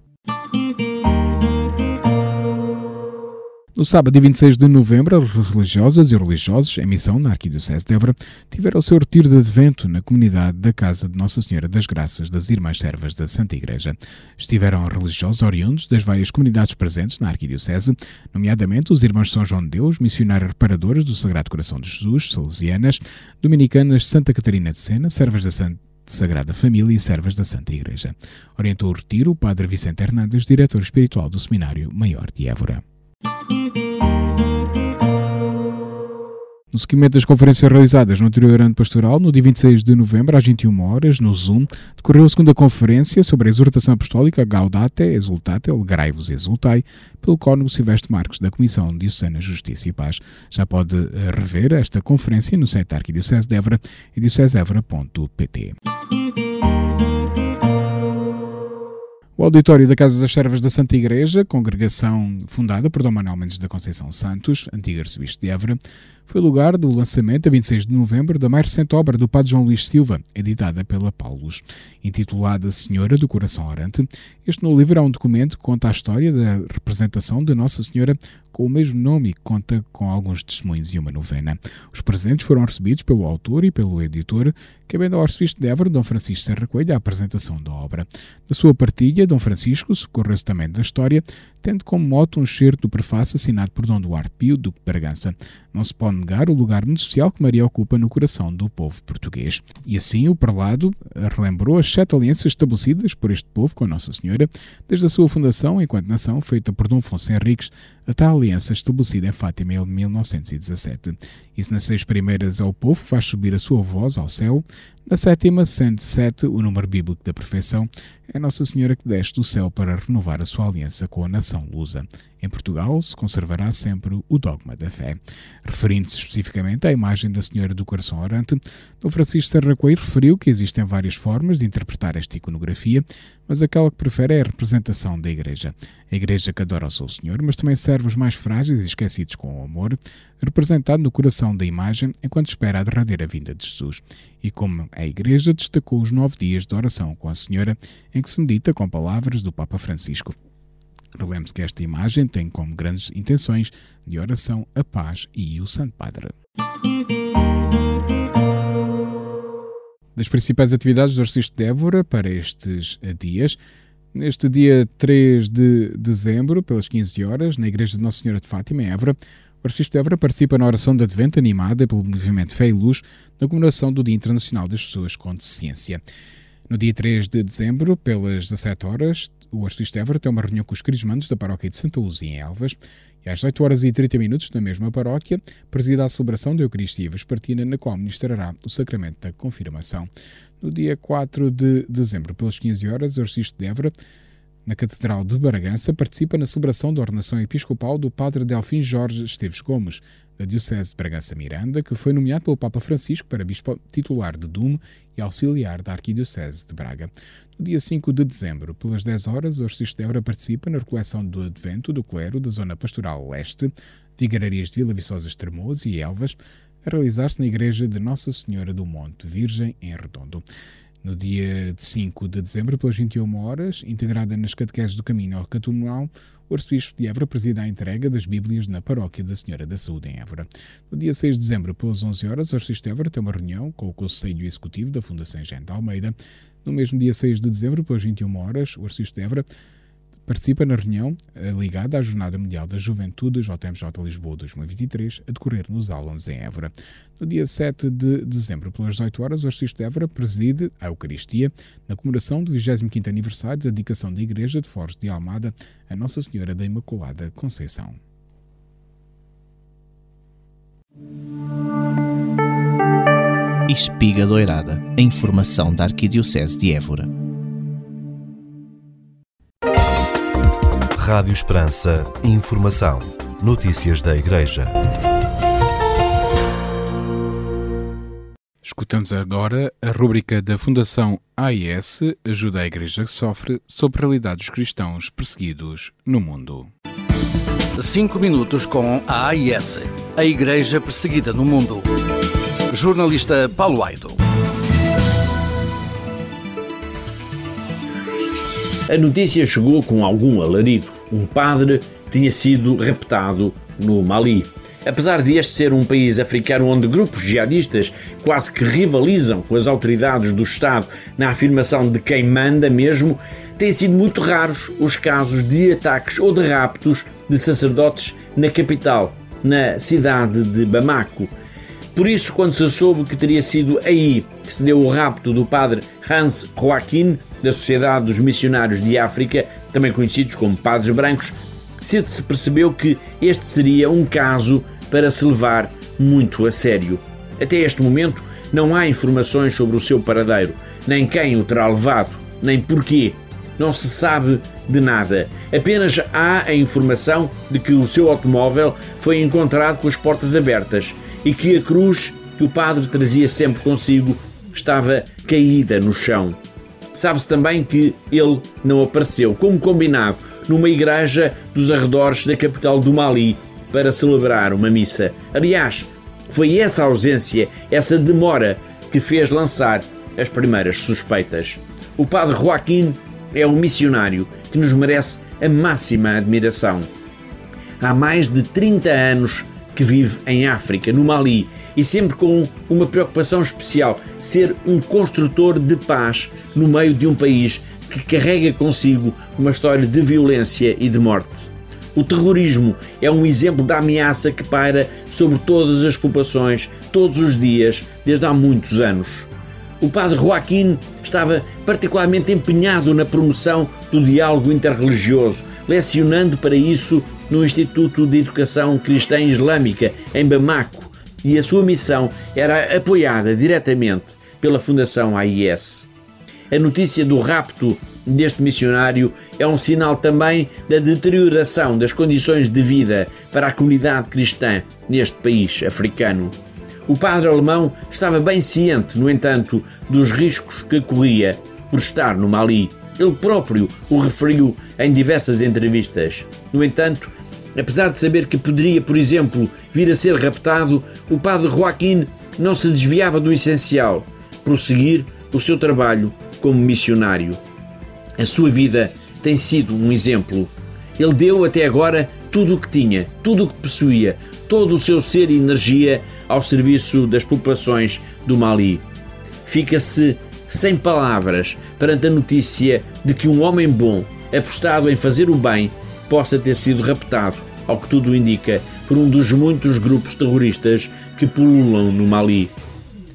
[SPEAKER 2] No sábado, 26 de novembro, as religiosas e religiosos em missão na Arquidiocese de Évora tiveram o seu retiro de advento na comunidade da Casa de Nossa Senhora das Graças das Irmãs Servas da Santa Igreja. Estiveram religiosos oriundos das várias comunidades presentes na Arquidiocese, nomeadamente os Irmãos São João de Deus, missionárias reparadoras do Sagrado Coração de Jesus, salesianas, dominicanas Santa Catarina de Sena, servas da Santa de Sagrada Família e Servas da Santa Igreja. Orientou o retiro o Padre Vicente Hernandes, diretor espiritual do Seminário Maior de Évora. No seguimento das conferências realizadas no anterior ano pastoral, no dia 26 de novembro, às 21 horas, no Zoom, decorreu a segunda conferência sobre a exortação apostólica Gaudate Exultate, Alegrai-vos Exultai, pelo Cónigo Silvestre Marques, da Comissão de Diocesana Justiça e Paz. Já pode eh, rever esta conferência no site da Arquidiocese de Évora e. O auditório da Casa das Servas da Santa Igreja, congregação fundada por Dom Manuel Mendes da Conceição Santos, antigo arcebispo de Évora, foi lugar do lançamento, a 26 de novembro, da mais recente obra do Padre João Luís Silva, editada pela Paulus. Intitulada Senhora do Coração Orante, este novo livro é um documento que conta a história da representação de Nossa Senhora com o mesmo nome e conta com alguns testemunhos e uma novena. Os presentes foram recebidos pelo autor e pelo editor, cabendo ao arcebispo de Évora, Dom Francisco Serra Coelho, a apresentação da obra. Da sua partilha, Dom Francisco socorreu-se também da história, tendo como mote um excerto do prefácio assinado por Dom Duarte Pio, Duque de Bragança. Não se pode negar o lugar muito especial que Maria ocupa no coração do povo português. E assim o prelado relembrou as sete alianças estabelecidas por este povo com Nossa Senhora, desde a sua fundação enquanto nação, feita por Dom Afonso Henriques, até a aliança estabelecida em Fátima em 1917. E se nas seis primeiras ao povo faz subir a sua voz ao céu, na sétima, sendo sete o número bíblico da perfeição, é Nossa Senhora que desce do céu para renovar a sua aliança com a nação lusa. Em Portugal se conservará sempre o dogma da fé. Referindo-se especificamente à imagem da Senhora do Coração Orante, o Francisco Serra Coelho referiu que existem várias formas de interpretar esta iconografia, mas aquela que prefere é a representação da Igreja. A Igreja que adora o seu Senhor, mas também serve os mais frágeis e esquecidos com o amor, representado no coração da imagem enquanto espera a derradeira vinda de Jesus. E como a Igreja destacou os nove dias de oração com a Senhora, em que se medita com palavras do Papa Francisco. Relembro-se que esta imagem tem como grandes intenções de oração a paz e o Santo Padre. Das principais atividades do Arcisto de Évora para estes dias, neste dia 3 de dezembro, pelas 15 horas, na Igreja de Nossa Senhora de Fátima, em Évora, o Arcisto de Évora participa na oração de Advento animada pelo movimento Fé e Luz na comemoração do Dia Internacional das Pessoas com Deficiência. No dia 3 de dezembro, pelas 17 horas, o arcebispo Évora tem uma reunião com os crismandos da paróquia de Santa Luzia, em Elvas, e às 8 horas e 30 minutos, na mesma paróquia, presida a celebração da Eucaristia Vespertina, na qual ministrará o sacramento da confirmação. No dia 4 de dezembro, pelas 15 horas, o arcebispo de Évora na Catedral de Bragança, participa na celebração da ordenação episcopal do Padre Delfim Jorge Esteves Gomes, da Diocese de Bragança Miranda, que foi nomeado pelo Papa Francisco para bispo titular de Dume e auxiliar da Arquidiocese de Braga. No dia 5 de dezembro, pelas 10 horas, o Évora participa na recoleção do Advento do Clero da Zona Pastoral Leste, de Igrarias de Vila Viçosa Estremoz e Elvas, a realizar-se na Igreja de Nossa Senhora do Monte Virgem, em Redondo no dia 5 de dezembro, pelas 21 horas, integrada nas catequeses do Caminho ao o arcebispo de Évora presida a entrega das Bíblias na paróquia da Senhora da Saúde em Évora. No dia 6 de dezembro, pelas 11 horas, o arcebispo de Évora tem uma reunião com o Conselho Executivo da Fundação Gente Almeida. No mesmo dia 6 de dezembro, pelas 21 horas, o arcebispo de Évora participa na reunião eh, ligada à Jornada Mundial da Juventude JMJ Lisboa 2023, a decorrer nos Álamos em Évora. No dia 7 de dezembro, pelas 18 horas, o Arcebispo de Évora preside a Eucaristia na comemoração do 25º aniversário da dedicação da Igreja de Foz de Almada a Nossa Senhora da Imaculada Conceição.
[SPEAKER 5] Espiga Doirada, a informação da Arquidiocese de Évora.
[SPEAKER 1] Rádio Esperança. Informação. Notícias da Igreja.
[SPEAKER 2] Escutamos agora a rúbrica da Fundação AIS Ajuda a Igreja que Sofre sobre a realidade dos cristãos perseguidos no mundo.
[SPEAKER 7] Cinco minutos com a AIS, a Igreja Perseguida no Mundo. Jornalista Paulo Aido.
[SPEAKER 8] A notícia chegou com algum alarido. Um padre tinha sido raptado no Mali. Apesar de este ser um país africano onde grupos jihadistas quase que rivalizam com as autoridades do Estado na afirmação de quem manda mesmo, têm sido muito raros os casos de ataques ou de raptos de sacerdotes na capital, na cidade de Bamako. Por isso, quando se soube que teria sido aí que se deu o rapto do padre Hans Joaquim, da Sociedade dos Missionários de África, também conhecidos como Padres Brancos, cedo se percebeu que este seria um caso para se levar muito a sério. Até este momento, não há informações sobre o seu paradeiro, nem quem o terá levado, nem porquê. Não se sabe de nada. Apenas há a informação de que o seu automóvel foi encontrado com as portas abertas e que a cruz que o padre trazia sempre consigo estava caída no chão. Sabe-se também que ele não apareceu, como combinado, numa igreja dos arredores da capital do Mali para celebrar uma missa. Aliás, foi essa ausência, essa demora, que fez lançar as primeiras suspeitas. O padre Joaquim é um missionário que nos merece a máxima admiração. Há mais de 30 anos que vive em África, no Mali, e sempre com uma preocupação especial: ser um construtor de paz no meio de um país que carrega consigo uma história de violência e de morte. O terrorismo é um exemplo da ameaça que paira sobre todas as populações, todos os dias, desde há muitos anos. O padre Joaquim estava particularmente empenhado na promoção do diálogo interreligioso, lecionando para isso no Instituto de Educação Cristã Islâmica, em Bamako, e a sua missão era apoiada diretamente pela Fundação AIS. A notícia do rapto deste missionário é um sinal também da deterioração das condições de vida para a comunidade cristã neste país africano. O padre alemão estava bem ciente, no entanto, dos riscos que corria por estar no Mali. Ele próprio o referiu em diversas entrevistas. No entanto, apesar de saber que poderia, por exemplo, vir a ser raptado, o padre Joaquim não se desviava do essencial: prosseguir o seu trabalho como missionário. A sua vida tem sido um exemplo. Ele deu até agora tudo o que tinha, tudo o que possuía, todo o seu ser e energia ao serviço das populações do Mali. Fica-se sem palavras perante a notícia de que um homem bom, apostado em fazer o bem, possa ter sido raptado, ao que tudo indica, por um dos muitos grupos terroristas que pululam no Mali.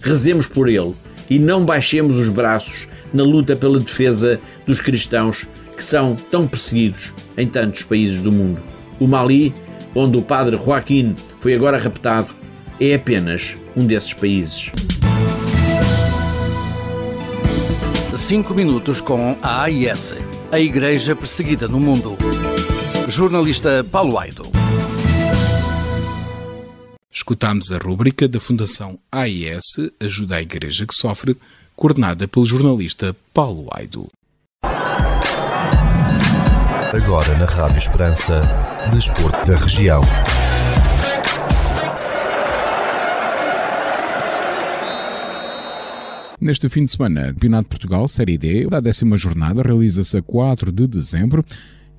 [SPEAKER 8] Rezemos por ele e não baixemos os braços na luta pela defesa dos cristãos que são tão perseguidos em tantos países do mundo. O Mali, onde o padre Joaquim foi agora raptado, é apenas um desses países.
[SPEAKER 7] Cinco minutos com a AIS, a Igreja Perseguida no Mundo. Jornalista Paulo Aido.
[SPEAKER 2] Escutámos a rúbrica da Fundação AIS Ajuda a Igreja que Sofre coordenada pelo jornalista Paulo Aido.
[SPEAKER 1] Agora na Rádio Esperança, Desporto da Região.
[SPEAKER 2] Neste fim de semana, Campeonato de Portugal, Série D, a décima jornada realiza-se a 4 de dezembro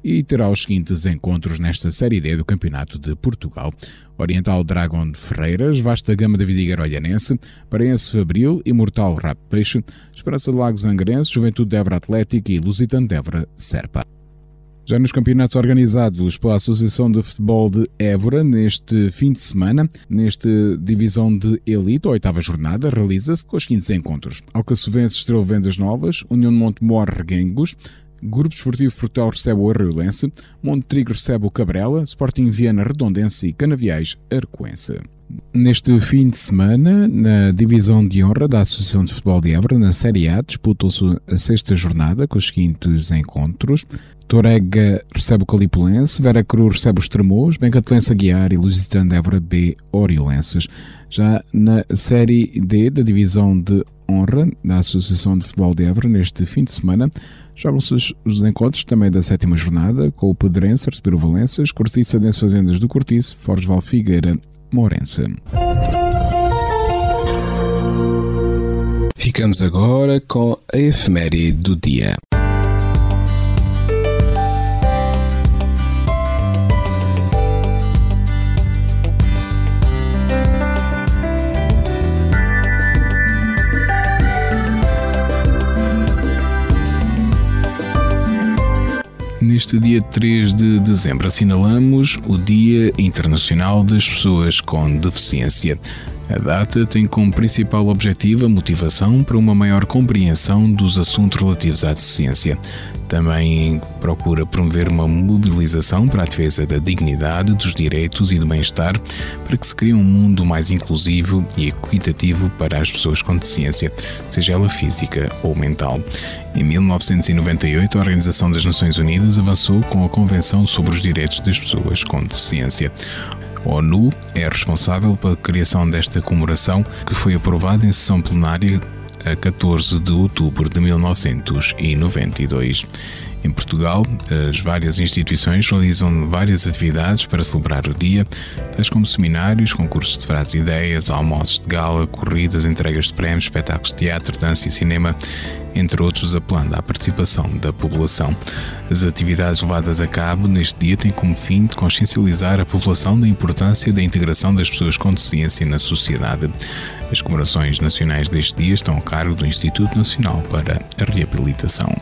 [SPEAKER 2] e terá os seguintes encontros nesta Série D do Campeonato de Portugal. Oriental Dragon de Ferreiras, Vasta Gama da Vidigueira Olhanense, Parense Fabril, Imortal Rap Peixe, Esperança de Lagos Angrense, Juventude Débora Atlético e Lusitano Débora Serpa. Já nos campeonatos organizados pela Associação de Futebol de Évora, neste fim de semana, nesta divisão de elite, a oitava jornada, realiza-se com os seguintes encontros. Alcaçovense Estrela Vendas Novas, União de Montemor Reguengos, Grupo Esportivo Portugal recebe o Arruilense, Monte Trigo recebe o Cabrela, Sporting Viana Redondense e Canaviais Arcoense. Neste fim de semana, na divisão de honra da Associação de Futebol de Évora, na Série A, disputou-se a sexta jornada com os seguintes encontros. Torega recebe o Calipulense, Vera Cruz recebe os Tremoos, Bencatelense Aguiar e Lusitano Évora B Oriolenses. Já na Série D da Divisão de Honra da Associação de Futebol de Évora, neste fim de semana, jogam-se os encontros também da sétima jornada, com o Pedrense a receber o Valenças, Cortiça Dense Fazendas do Cortiço, Fortes Val Figueira, Morense. Ficamos agora com a efeméride do dia. Neste dia 3 de dezembro assinalamos o Dia Internacional das Pessoas com Deficiência. A data tem como principal objetivo a motivação para uma maior compreensão dos assuntos relativos à deficiência. Também procura promover uma mobilização para a defesa da dignidade, dos direitos e do bem-estar, para que se crie um mundo mais inclusivo e equitativo para as pessoas com deficiência, seja ela física ou mental. Em 1998, a Organização das Nações Unidas avançou com a Convenção sobre os Direitos das Pessoas com Deficiência. A ONU é responsável pela criação desta comemoração, que foi aprovada em sessão plenária a 14 de outubro de 1992. Em Portugal, as várias instituições realizam várias atividades para celebrar o dia, tais como seminários, concursos de frases e ideias, almoços de gala, corridas, entregas de prémios, espetáculos de teatro, dança e cinema, entre outros, apelando à participação da população. As atividades levadas a cabo neste dia têm como fim de consciencializar a população da importância da integração das pessoas com deficiência na sociedade. As comemorações nacionais deste dia estão a cargo do Instituto Nacional para a Reabilitação.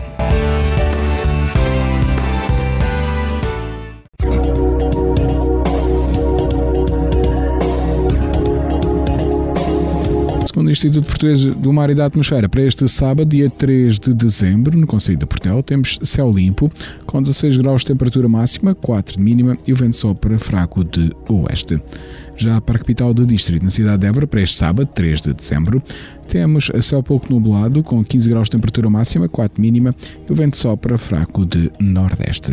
[SPEAKER 2] Segundo o Instituto Português do Mar e da Atmosfera, para este sábado, dia 3 de dezembro, no Conselho de Portel, temos céu limpo, com 16 graus de temperatura máxima, 4 de mínima e o vento sopra fraco de oeste. Já para a capital do distrito, na cidade de Évora, para este sábado, 3 de dezembro, temos céu pouco nublado, com 15 graus de temperatura máxima, 4 de mínima e o vento sopra fraco de nordeste.